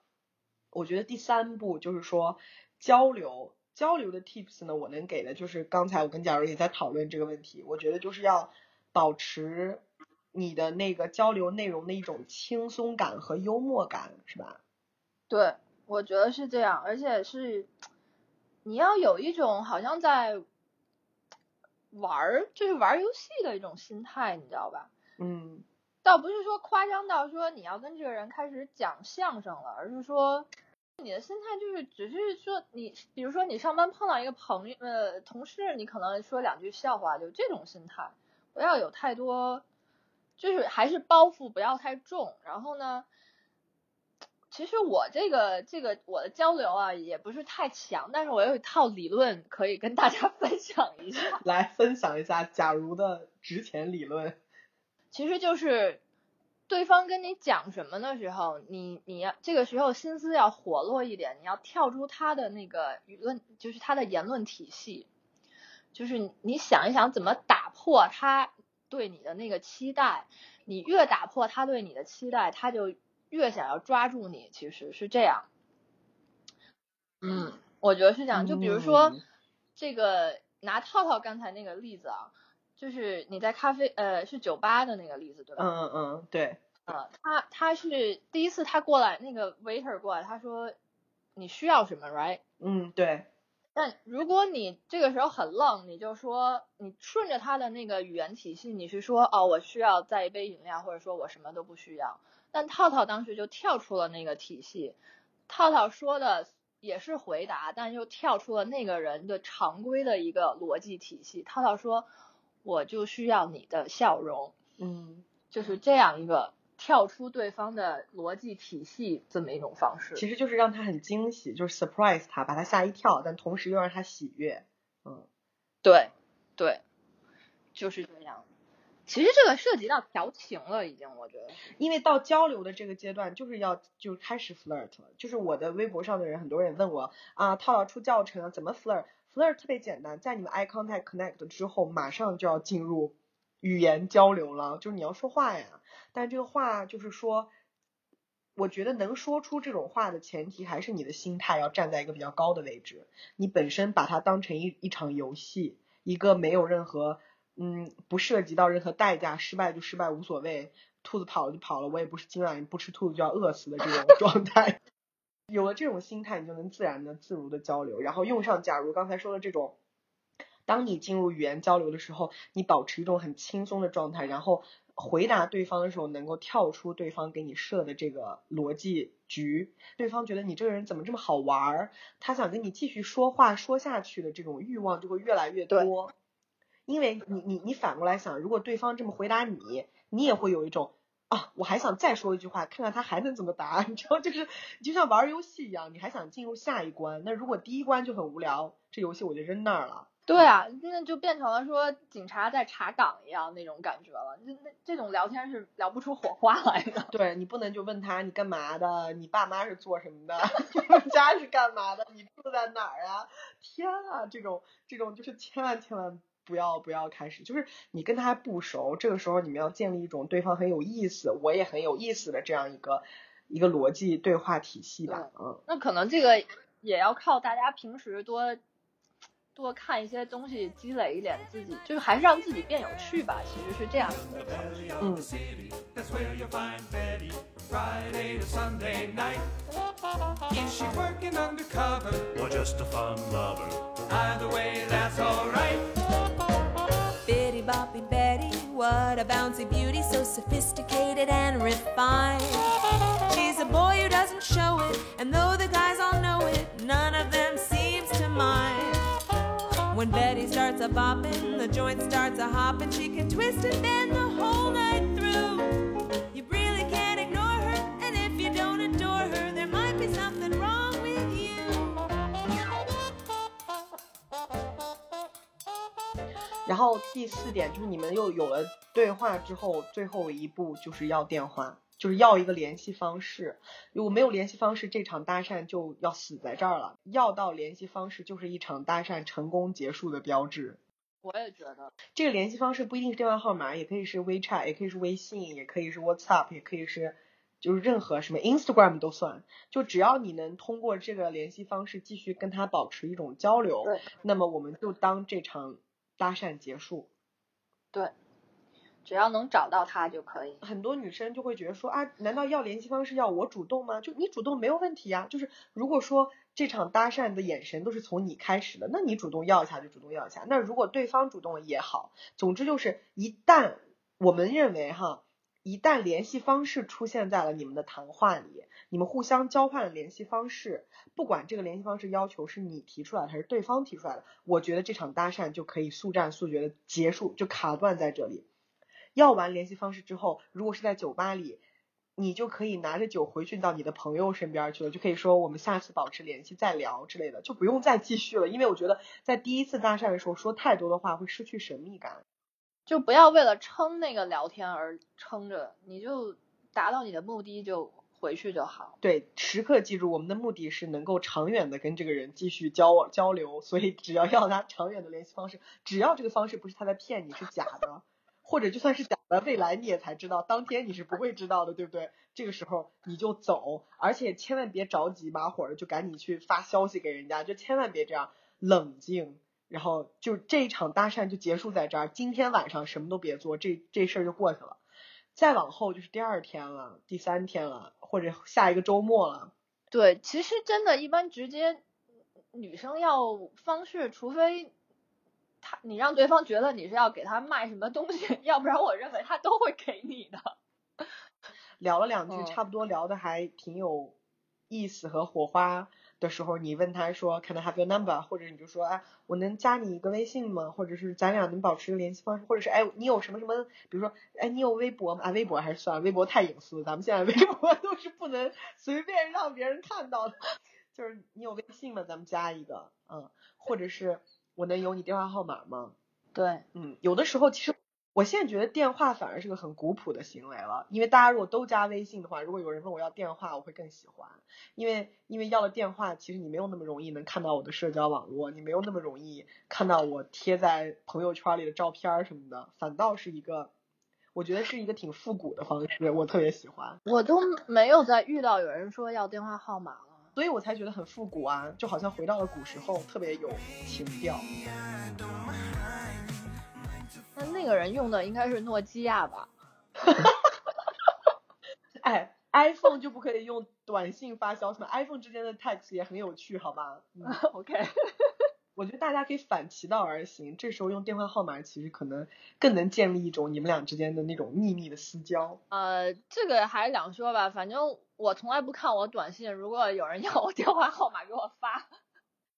我觉得第三步就是说交流，交流的 tips 呢，我能给的就是刚才我跟假如也在讨论这个问题，我觉得就是要保持你的那个交流内容的一种轻松感和幽默感，是吧？对，我觉得是这样，而且是你要有一种好像在玩儿，就是玩儿游戏的一种心态，你知道吧？嗯倒不是说夸张到说你要跟这个人开始讲相声了，而是说你的心态就是只是说你，比如说你上班碰到一个朋友呃同事，你可能说两句笑话，就这种心态，不要有太多，就是还是包袱不要太重。然后呢，其实我这个这个我的交流啊也不是太强，但是我有一套理论可以跟大家 分享一下。来分享一下假如的值钱理论。其实就是对方跟你讲什么的时候，你你要这个时候心思要活络一点，你要跳出他的那个舆论，就是他的言论体系，就是你你想一想怎么打破他对你的那个期待，你越打破他对你的期待，他就越想要抓住你，其实是这样。嗯，我觉得是这样。就比如说、嗯这个拿套套刚才那个例子啊，就是你在咖啡呃是酒吧的那个例子对吧？嗯嗯嗯，对，呃，他他是第一次他过来，那个 waiter 过来，他说你需要什么，right？嗯对，但如果你这个时候很愣，你就说你顺着他的那个语言体系，你是说哦，我需要再一杯饮料，或者说我什么都不需要。但套套当时就跳出了那个体系，套套说的也是回答，但又跳出了那个人的常规的一个逻辑体系。套套说，我就需要你的笑容，嗯，就是这样一个跳出对方的逻辑体系这么一种方式。其实就是让他很惊喜，就是 surprise 他，把他吓一跳，但同时又让他喜悦。嗯，对，对，就是这样。其实这个涉及到调情了，已经，我觉得。因为到交流的这个阶段，就是要就开始 flirt 了。就是我的微博上的人，很多人问我啊，套套出教程啊，怎么 flirt？flirt 特别简单，在你们 eye contact connect 之后，马上就要进入语言交流了，就是你要说话呀。但这个话就是说，我觉得能说出这种话的前提，还是你的心态要站在一个比较高的位置。你本身把它当成一一场游戏，一个没有任何嗯不涉及到任何代价，失败就失败无所谓，兔子跑了就跑了，我也不是今晚不吃兔子就要饿死的这种 状态。有了这种心态，你就能自然的、自如的交流，然后用上假如刚才说的这种。当你进入语言交流的时候，你保持一种很轻松的状态，然后回答对方的时候能够跳出对方给你设的这个逻辑局，对方觉得你这个人怎么这么好玩儿，他想跟你继续说话说下去的这种欲望就会越来越多。因为你你你反过来想，如果对方这么回答你，你也会有一种啊，我还想再说一句话，看看他还能怎么答，你知道，就是就像玩游戏一样，你还想进入下一关。那如果第一关就很无聊，这游戏我就扔那儿了。对啊，那就变成了说警察在查岗一样那种感觉了。那那这种聊天是聊不出火花来的。对你不能就问他你干嘛的，你爸妈是做什么的，你 们家是干嘛的，你住在哪儿啊？天啊，这种这种就是千万千万不要不要开始，就是你跟他还不熟，这个时候你们要建立一种对方很有意思，我也很有意思的这样一个一个逻辑对话体系吧。嗯，那可能这个也要靠大家平时多。多看一些东西，积累一点自己，就是还是让自己变有趣吧。其实是这样子的。嗯。That's where you'll find Betty, Friday to Sunday night. Is she working undercover or just a fun lover. Either way, that's alright. Bitty boppy Betty, what a bouncy beauty, so sophisticated and refined. When Betty starts a bopping, the joint starts a hopping. She can twist and bend the whole night through. You really can't ignore her, and if you don't adore her, there might be something wrong with you. 然后第四点就是你们又有了对话之后，最后一步就是要电话，就是要一个联系方式。如果没有联系方式，这场搭讪就要死在这儿了。要到联系方式，就是一场搭讪成功结束的标志。我也觉得，这个联系方式不一定是电话号码，也可以是 WeChat，也可以是微信，也可以是 WhatsApp，也可以是就是任何什么 Instagram 都算。就只要你能通过这个联系方式继续跟他保持一种交流对，那么我们就当这场搭讪结束。对，只要能找到他就可以。很多女生就会觉得说啊，难道要联系方式要我主动吗？就你主动没有问题呀。就是如果说这场搭讪的眼神都是从你开始的，那你主动要一下就主动要一下。那如果对方主动了也好，总之就是一旦我们认为哈，一旦联系方式出现在了你们的谈话里，你们互相交换了联系方式，不管这个联系方式要求是你提出来的还是对方提出来的，我觉得这场搭讪就可以速战速决的结束，就卡断在这里。要完联系方式之后，如果是在酒吧里，你就可以拿着酒回去到你的朋友身边去了，就可以说我们下次保持联系再聊之类的，就不用再继续了。因为我觉得在第一次搭讪的时候说太多的话会失去神秘感。就不要为了撑那个聊天而撑着，你就达到你的目的就回去就好。对，时刻记住我们的目的是能够长远的跟这个人继续交往交流，所以只要要他长远的联系方式，只要这个方式不是他在骗你是假的，或者就算是假的，未来你也才知道，当天你是不会知道的，对不对？这个时候你就走，而且千万别着急马火就赶紧去发消息给人家，就千万别这样，冷静。然后就这一场搭讪就结束在这儿，今天晚上什么都别做，这这事儿就过去了。再往后就是第二天了，第三天了，或者下一个周末了。对，其实真的，一般直接女生要方式，除非他你让对方觉得你是要给他卖什么东西，要不然我认为他都会给你的。聊了两句，嗯差不多聊的还挺有意思和火花的时候，你问他说 “Can I have your number？” 或者你就说“哎，我能加你一个微信吗？”或者是咱俩能保持个联系方式，或者是哎，你有什么什么，比如说哎，你有微博吗？啊，微博还是算了，微博太隐私，咱们现在微博 都是不能随便让别人看到的。就是你有微信吗？咱们加一个，嗯，或者是我能有你电话号码吗？对，嗯，有的时候其实我现在觉得电话反而是个很古朴的行为了，因为大家如果都加微信的话，如果有人问我要电话，我会更喜欢，因为因为要了电话，其实你没有那么容易能看到我的社交网络，你没有那么容易看到我贴在朋友圈里的照片儿什么的，反倒是一个，我觉得是一个挺复古的方式，我特别喜欢，我都没有再遇到有人说要电话号码了。所以我才觉得很复古啊，就好像回到了古时候，特别有情调。那那个人用的应该是诺基亚吧？哎 iPhone 就不可以用短信发消息吗？iPhone 之间的 text 也很有趣，好吧？嗯 OK，我觉得大家可以反其道而行，这时候用电话号码其实可能更能建立一种你们俩之间的那种秘密的私交。呃，这个还是两说吧。反正我从来不看我短信，如果有人要我电话号码给我发，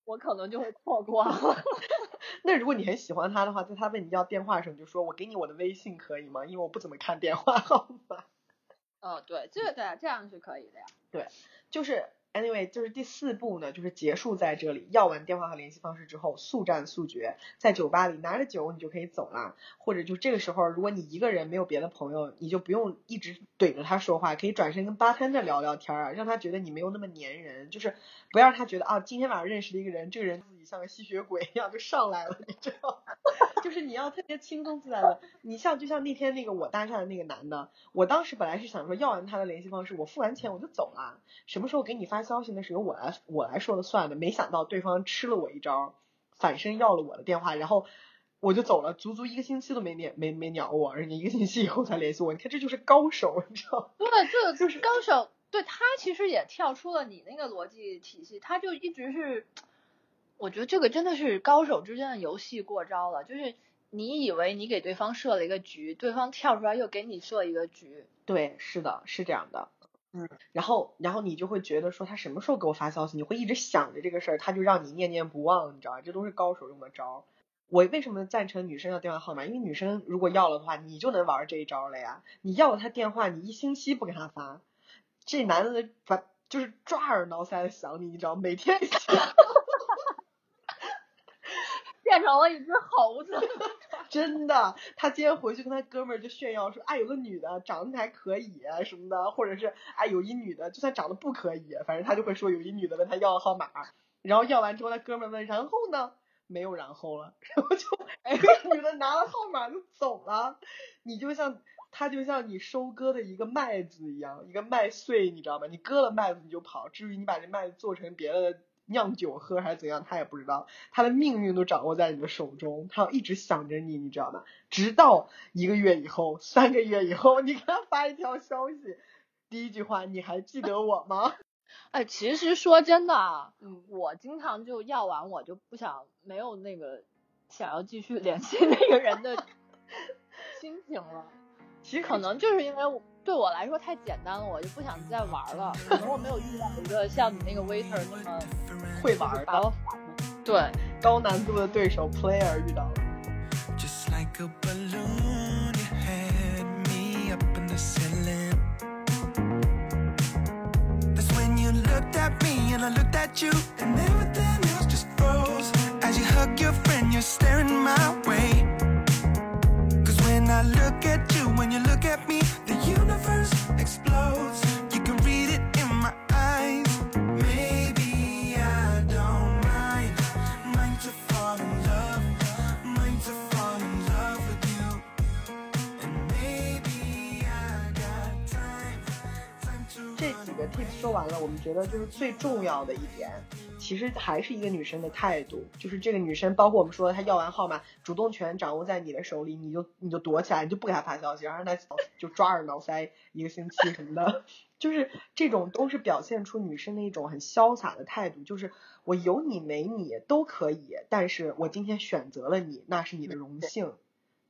我可能就会错过了。那如果你很喜欢他的话，在他问你要电话的时候，你就说我给你我的微信可以吗？因为我不怎么看电话号码。哦，对，这个对，这样是可以的呀。对就是 anyway，就是第四步呢，就是结束在这里。要完电话和联系方式之后，速战速决，在酒吧里拿着酒你就可以走啦。或者就这个时候，如果你一个人没有别的朋友，你就不用一直怼着他说话，可以转身跟吧摊的聊聊天啊，让他觉得你没有那么粘人，就是不要让他觉得啊，今天晚上认识了一个人，这个人自己像个吸血鬼一样就上来了，你知道？就是你要特别轻松自在的。你像就像那天那个我搭讪的那个男的，我当时本来是想说要完他的联系方式，我付完钱我就走了，什么时候给你发消息那是由我来我来说了算的。没想到对方吃了我一招，反身要了我的电话，然后我就走了，足足一个星期都没鸟没没鸟我，人家一个星期以后才联系我。你看这就是高手，你知道吗？对，这个就是高手，对他其实也跳出了你那个逻辑体系，他就一直是，我觉得这个真的是高手之间的游戏过招了，就是你以为你给对方设了一个局，对方跳出来又给你设一个局，对，是的，是这样的。嗯，然后，然后你就会觉得说他什么时候给我发消息，你会一直想着这个事儿，他就让你念念不忘，你知道吧？这都是高手用的招。我为什么赞成女生要电话号码？因为女生如果要了的话，你就能玩这一招了呀。你要了他电话，你一星期不给他发，这男的把就是抓耳挠腮的想你，你知道，每天想。变成了一只猴子。真的，他今天回去跟他哥们儿就炫耀说，哎，有个女的长得还可以什么的，或者是哎有一女的就算长得不可以，反正他就会说有一女的问他要号码，然后要完之后他哥们儿问然后呢，没有然后了，然后就哎女的拿了号码就走了，你就像他就像你收割的一个麦子一样，一个麦穗，你知道吗？你割了麦子你就跑，至于你把这麦子做成别的。酿酒喝还是怎样，他也不知道，他的命运都掌握在你的手中，他要一直想着你，你知道吗？直到一个月以后、三个月以后，你给他发一条消息，第一句话你还记得我吗？哎，其实说真的啊，嗯我经常就要完我就不想没有那个想要继续联系那个人的 心情了。其实可能就是因为我对我来说太简单了，我就不想再玩了。可能我没有遇到一个像你那个 waiter 那么会玩的把我烦的。对，高难度的对手 player 遇到了。Just like a balloon, you had me up in the ceiling. That's when you looked at me and I looked at you, and everything else just froze. As you hug your friend, you're staring my way. Cause when I look at you, when you look at me, 这几个 tips 说完了，我们觉得就是最重要的一点，其实还是一个女生的态度，就是这个女生，包括我们说她要完号码，主动权掌握在你的手里，你就你就躲起来，你就不给她发消息，然后她就抓耳挠腮一个星期什么的，就是这种都是表现出女生的一种很潇洒的态度，就是我有你没你都可以，但是我今天选择了你，那是你的荣幸，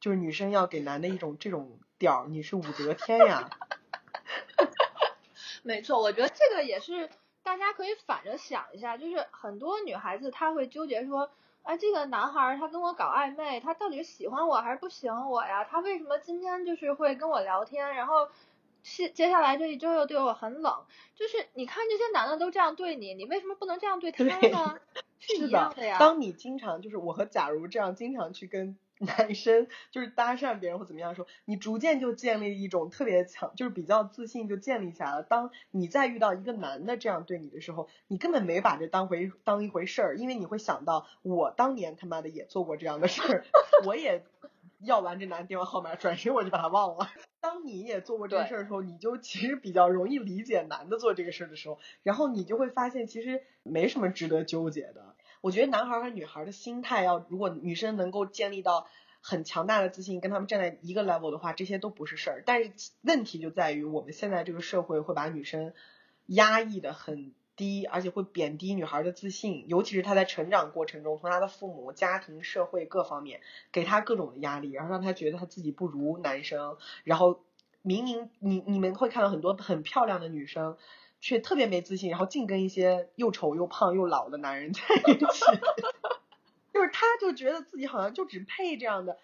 就是女生要给男的一种这种调儿，你是武则天呀。没错，我觉得这个也是大家可以反着想一下，就是很多女孩子她会纠结说，哎，这个男孩儿他跟我搞暧昧，他到底是喜欢我还是不喜欢我呀？他为什么今天就是会跟我聊天，然后接接下来这一周又对我很冷？就是你看这些男的都这样对你，你为什么不能这样对他呢？是是一样的呀。当你经常就是我和假如这样经常去跟 男生就是搭讪别人或怎么样的时候，你逐渐就建立一种特别强，就是比较自信就建立起来了。当你再遇到一个男的这样对你的时候，你根本没把这当回当一回事儿，因为你会想到我当年他妈的也做过这样的事儿，我也要完这男的电话号码，转身我就把他忘了。当你也做过这个事儿的时候，你就其实比较容易理解男的做这个事儿的时候，然后你就会发现其实没什么值得纠结的。我觉得男孩和女孩的心态要，如果女生能够建立到很强大的自信，跟他们站在一个 level 的话，这些都不是事儿。但是问题就在于我们现在这个社会会把女生压抑的很低，而且会贬低女孩的自信，尤其是她在成长过程中，从她的父母、家庭、社会各方面给她各种的压力，然后让她觉得她自己不如男生，然后明明你你们会看到很多很漂亮的女生。却特别没自信，然后净跟一些又丑又胖又老的男人在一起，就是他就觉得自己好像就只配这样的，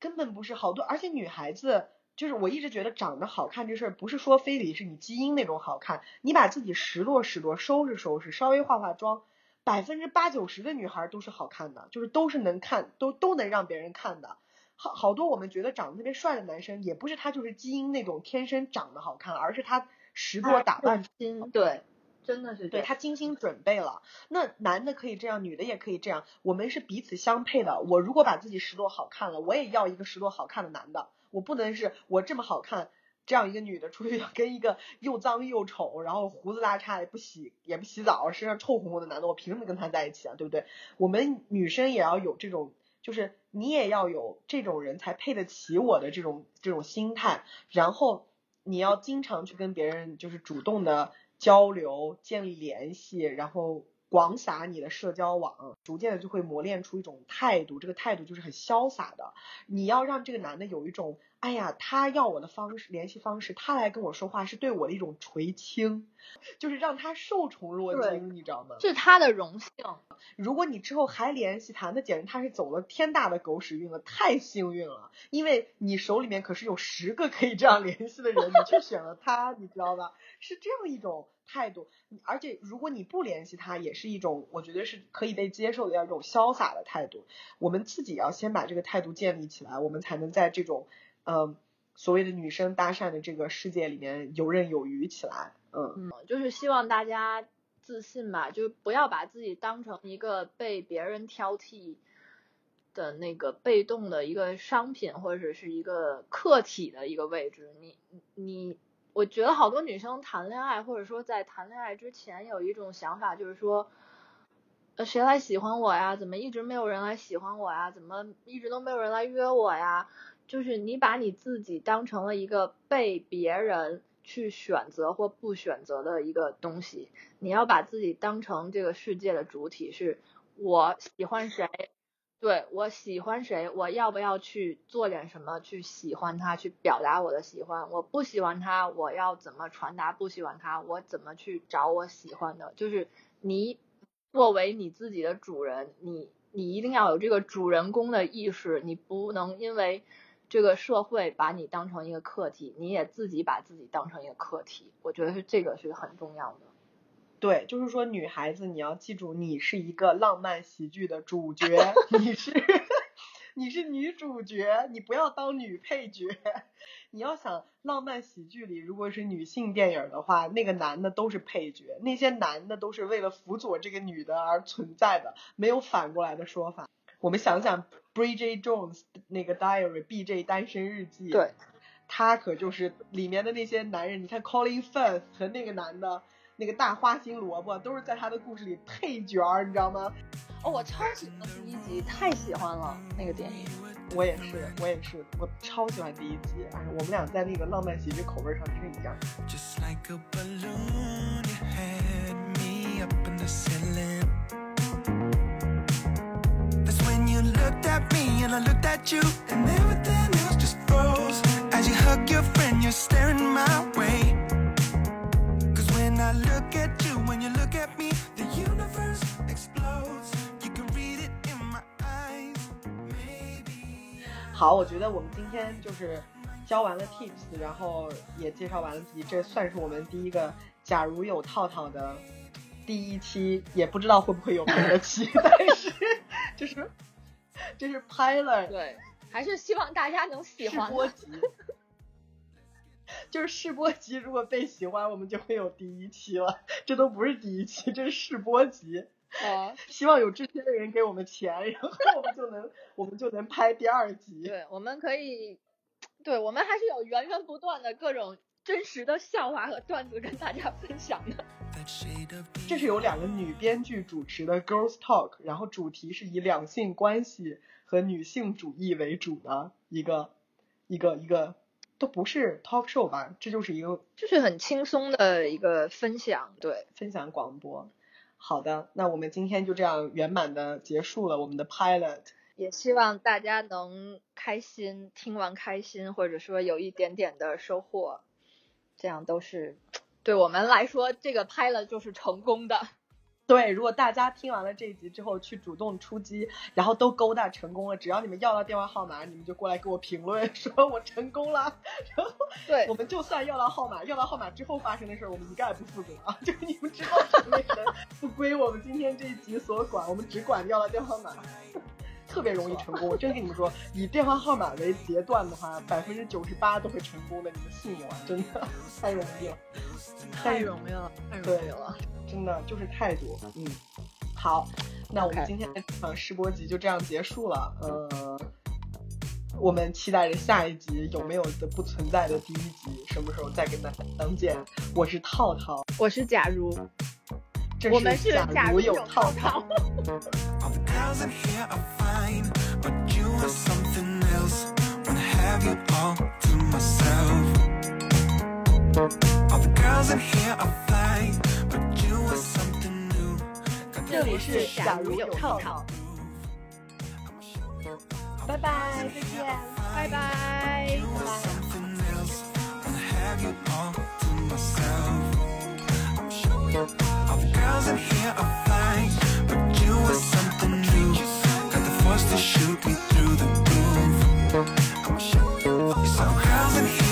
根本不是好多，而且女孩子就是我一直觉得长得好看这事儿不是说非得是你基因那种好看，你把自己拾掇拾掇，收拾收拾，稍微化化妆，百分之八九十的女孩都是好看的，就是都是能看，都都能让别人看的。好好多我们觉得长得特别帅的男生，也不是他就是基因那种天生长得好看，而是他拾掇打扮心，对，真的是对他精心准备了。那男的可以这样，女的也可以这样，我们是彼此相配的。我如果把自己拾掇好看了，我也要一个拾掇好看的男的。我不能是我这么好看，这样一个女的出去要 跟一个又脏又丑，然后胡子拉碴也不洗也不洗澡，身上臭烘烘的男的，我凭什么跟他在一起啊？对不对？我们女生也要有这种，就是你也要有这种人才配得起我的这种这种心态，然后。你要经常去跟别人就是主动的交流、建立联系，然后广撒你的社交网，逐渐的就会磨练出一种态度。这个态度就是很潇洒的。你要让这个男的有一种，哎呀，他要我的方式联系方式，他来跟我说话是对我的一种垂青，就是让他受宠若惊，你知道吗？是他的荣幸。如果你之后还联系他，那简直他是走了天大的狗屎运了，太幸运了，因为你手里面可是有十个可以这样联系的人，你却选了他，你知道吧？是这样一种态度，而且如果你不联系他，也是一种我觉得是可以被接受的要一种潇洒的态度。我们自己要先把这个态度建立起来，我们才能在这种嗯所谓的女生搭讪的这个世界里面游刃有余起来。嗯，就是希望大家自信吧，就不要把自己当成一个被别人挑剔的那个被动的一个商品，或者是一个客体的一个位置。你你，我觉得好多女生谈恋爱，或者说在谈恋爱之前有一种想法，就是说，呃，谁来喜欢我呀？怎么一直没有人来喜欢我呀？怎么一直都没有人来约我呀？就是你把你自己当成了一个被别人去选择或不选择的一个东西，你要把自己当成这个世界的主体，是我喜欢谁，对我喜欢谁，我要不要去做点什么去喜欢他，去表达我的喜欢？我不喜欢他，我要怎么传达不喜欢他？我怎么去找我喜欢的？就是你作为你自己的主人，你你一定要有这个主人公的意识，你不能因为这个社会把你当成一个课题，你也自己把自己当成一个课题。我觉得是这个是很重要的。对，就是说女孩子你要记住，你是一个浪漫喜剧的主角，你是你是女主角，你不要当女配角。你要想浪漫喜剧里，如果是女性电影的话，那个男的都是配角，那些男的都是为了辅佐这个女的而存在的，没有反过来的说法。我们想想 Bridget Jones 那个 Diary B.J 单身日记，对，他可就是里面的那些男人，你看 Colin Firth 和那个男的，那个大花心萝卜，都是在他的故事里配角儿，你知道吗？哦，我超喜欢第一集，太喜欢了那个电影。我也是，我也是，我超喜欢第一集，哎，我们俩在那个浪漫喜剧口味上真是一样。Just like a balloon, you had me up in the looked at me and I looked at you, and everything else just froze. As you hug your friend, you're staring my way. Cause when I look at you, when you look at me, the universe explodes. You can read it in my eyes. Maybe. 好，我觉得我们今天就是教完了 tips，然后也介绍完了自己，这算是我们第一个假如有套套的第一期，也不知道会不会有别的期，但是就是这是拍了对，还是希望大家能喜欢。试播集，就是试播集，如果被喜欢，我们就会有第一期了。这都不是第一期，这是试播集。哦，希望有这些人给我们钱，然后我们就能我们就能拍第二集。对，我们可以，对我们还是有源源不断的各种真实的笑话和段子跟大家分享的。这是由两个女编剧主持的 Girls Talk，然后主题是以两性关系和女性主义为主的一个一个一个，都不是 talk show 吧，这就是一个就是很轻松的一个分享，对，分享广播。好的，那我们今天就这样圆满的结束了我们的 pilot。也希望大家能开心，听完开心，或者说有一点点的收获，这样都是对我们来说，这个拍了就是成功的。对，如果大家听完了这一集之后去主动出击，然后都勾搭成功了，只要你们要到电话号码，你们就过来给我评论 说我成功了。然后对我们就算要到号码，要到号码之后发生的事儿，我们一概不负责啊，就是你们之后成为人不归我们今天这一集所管，我们只管要到电话号码。特别容易成功，我真跟你们说，以电话号码为截断的话，百分之九十八都会成功的，你们信我，真的太容易了，太容易了，太容易了。真的就是态度，嗯，好，那我们今天的这场试播集就这样结束了，呃，我们期待着下一集有没有的不存在的第一集，什么时候再跟大家相见？我是套套，我是假如，这我们是假如有套套 套。 All the girls in here are fine, but you are something else. Wanna have you all to myself. All the girls in here are fine, but you are something new. Got 这里是假如有假如有套套套套，拜拜，再见。拜拜。 something else. Wanna have you all to myself. All the girls in here are fine, but you are something Just to shoot me through the roof. I'm some girls in here.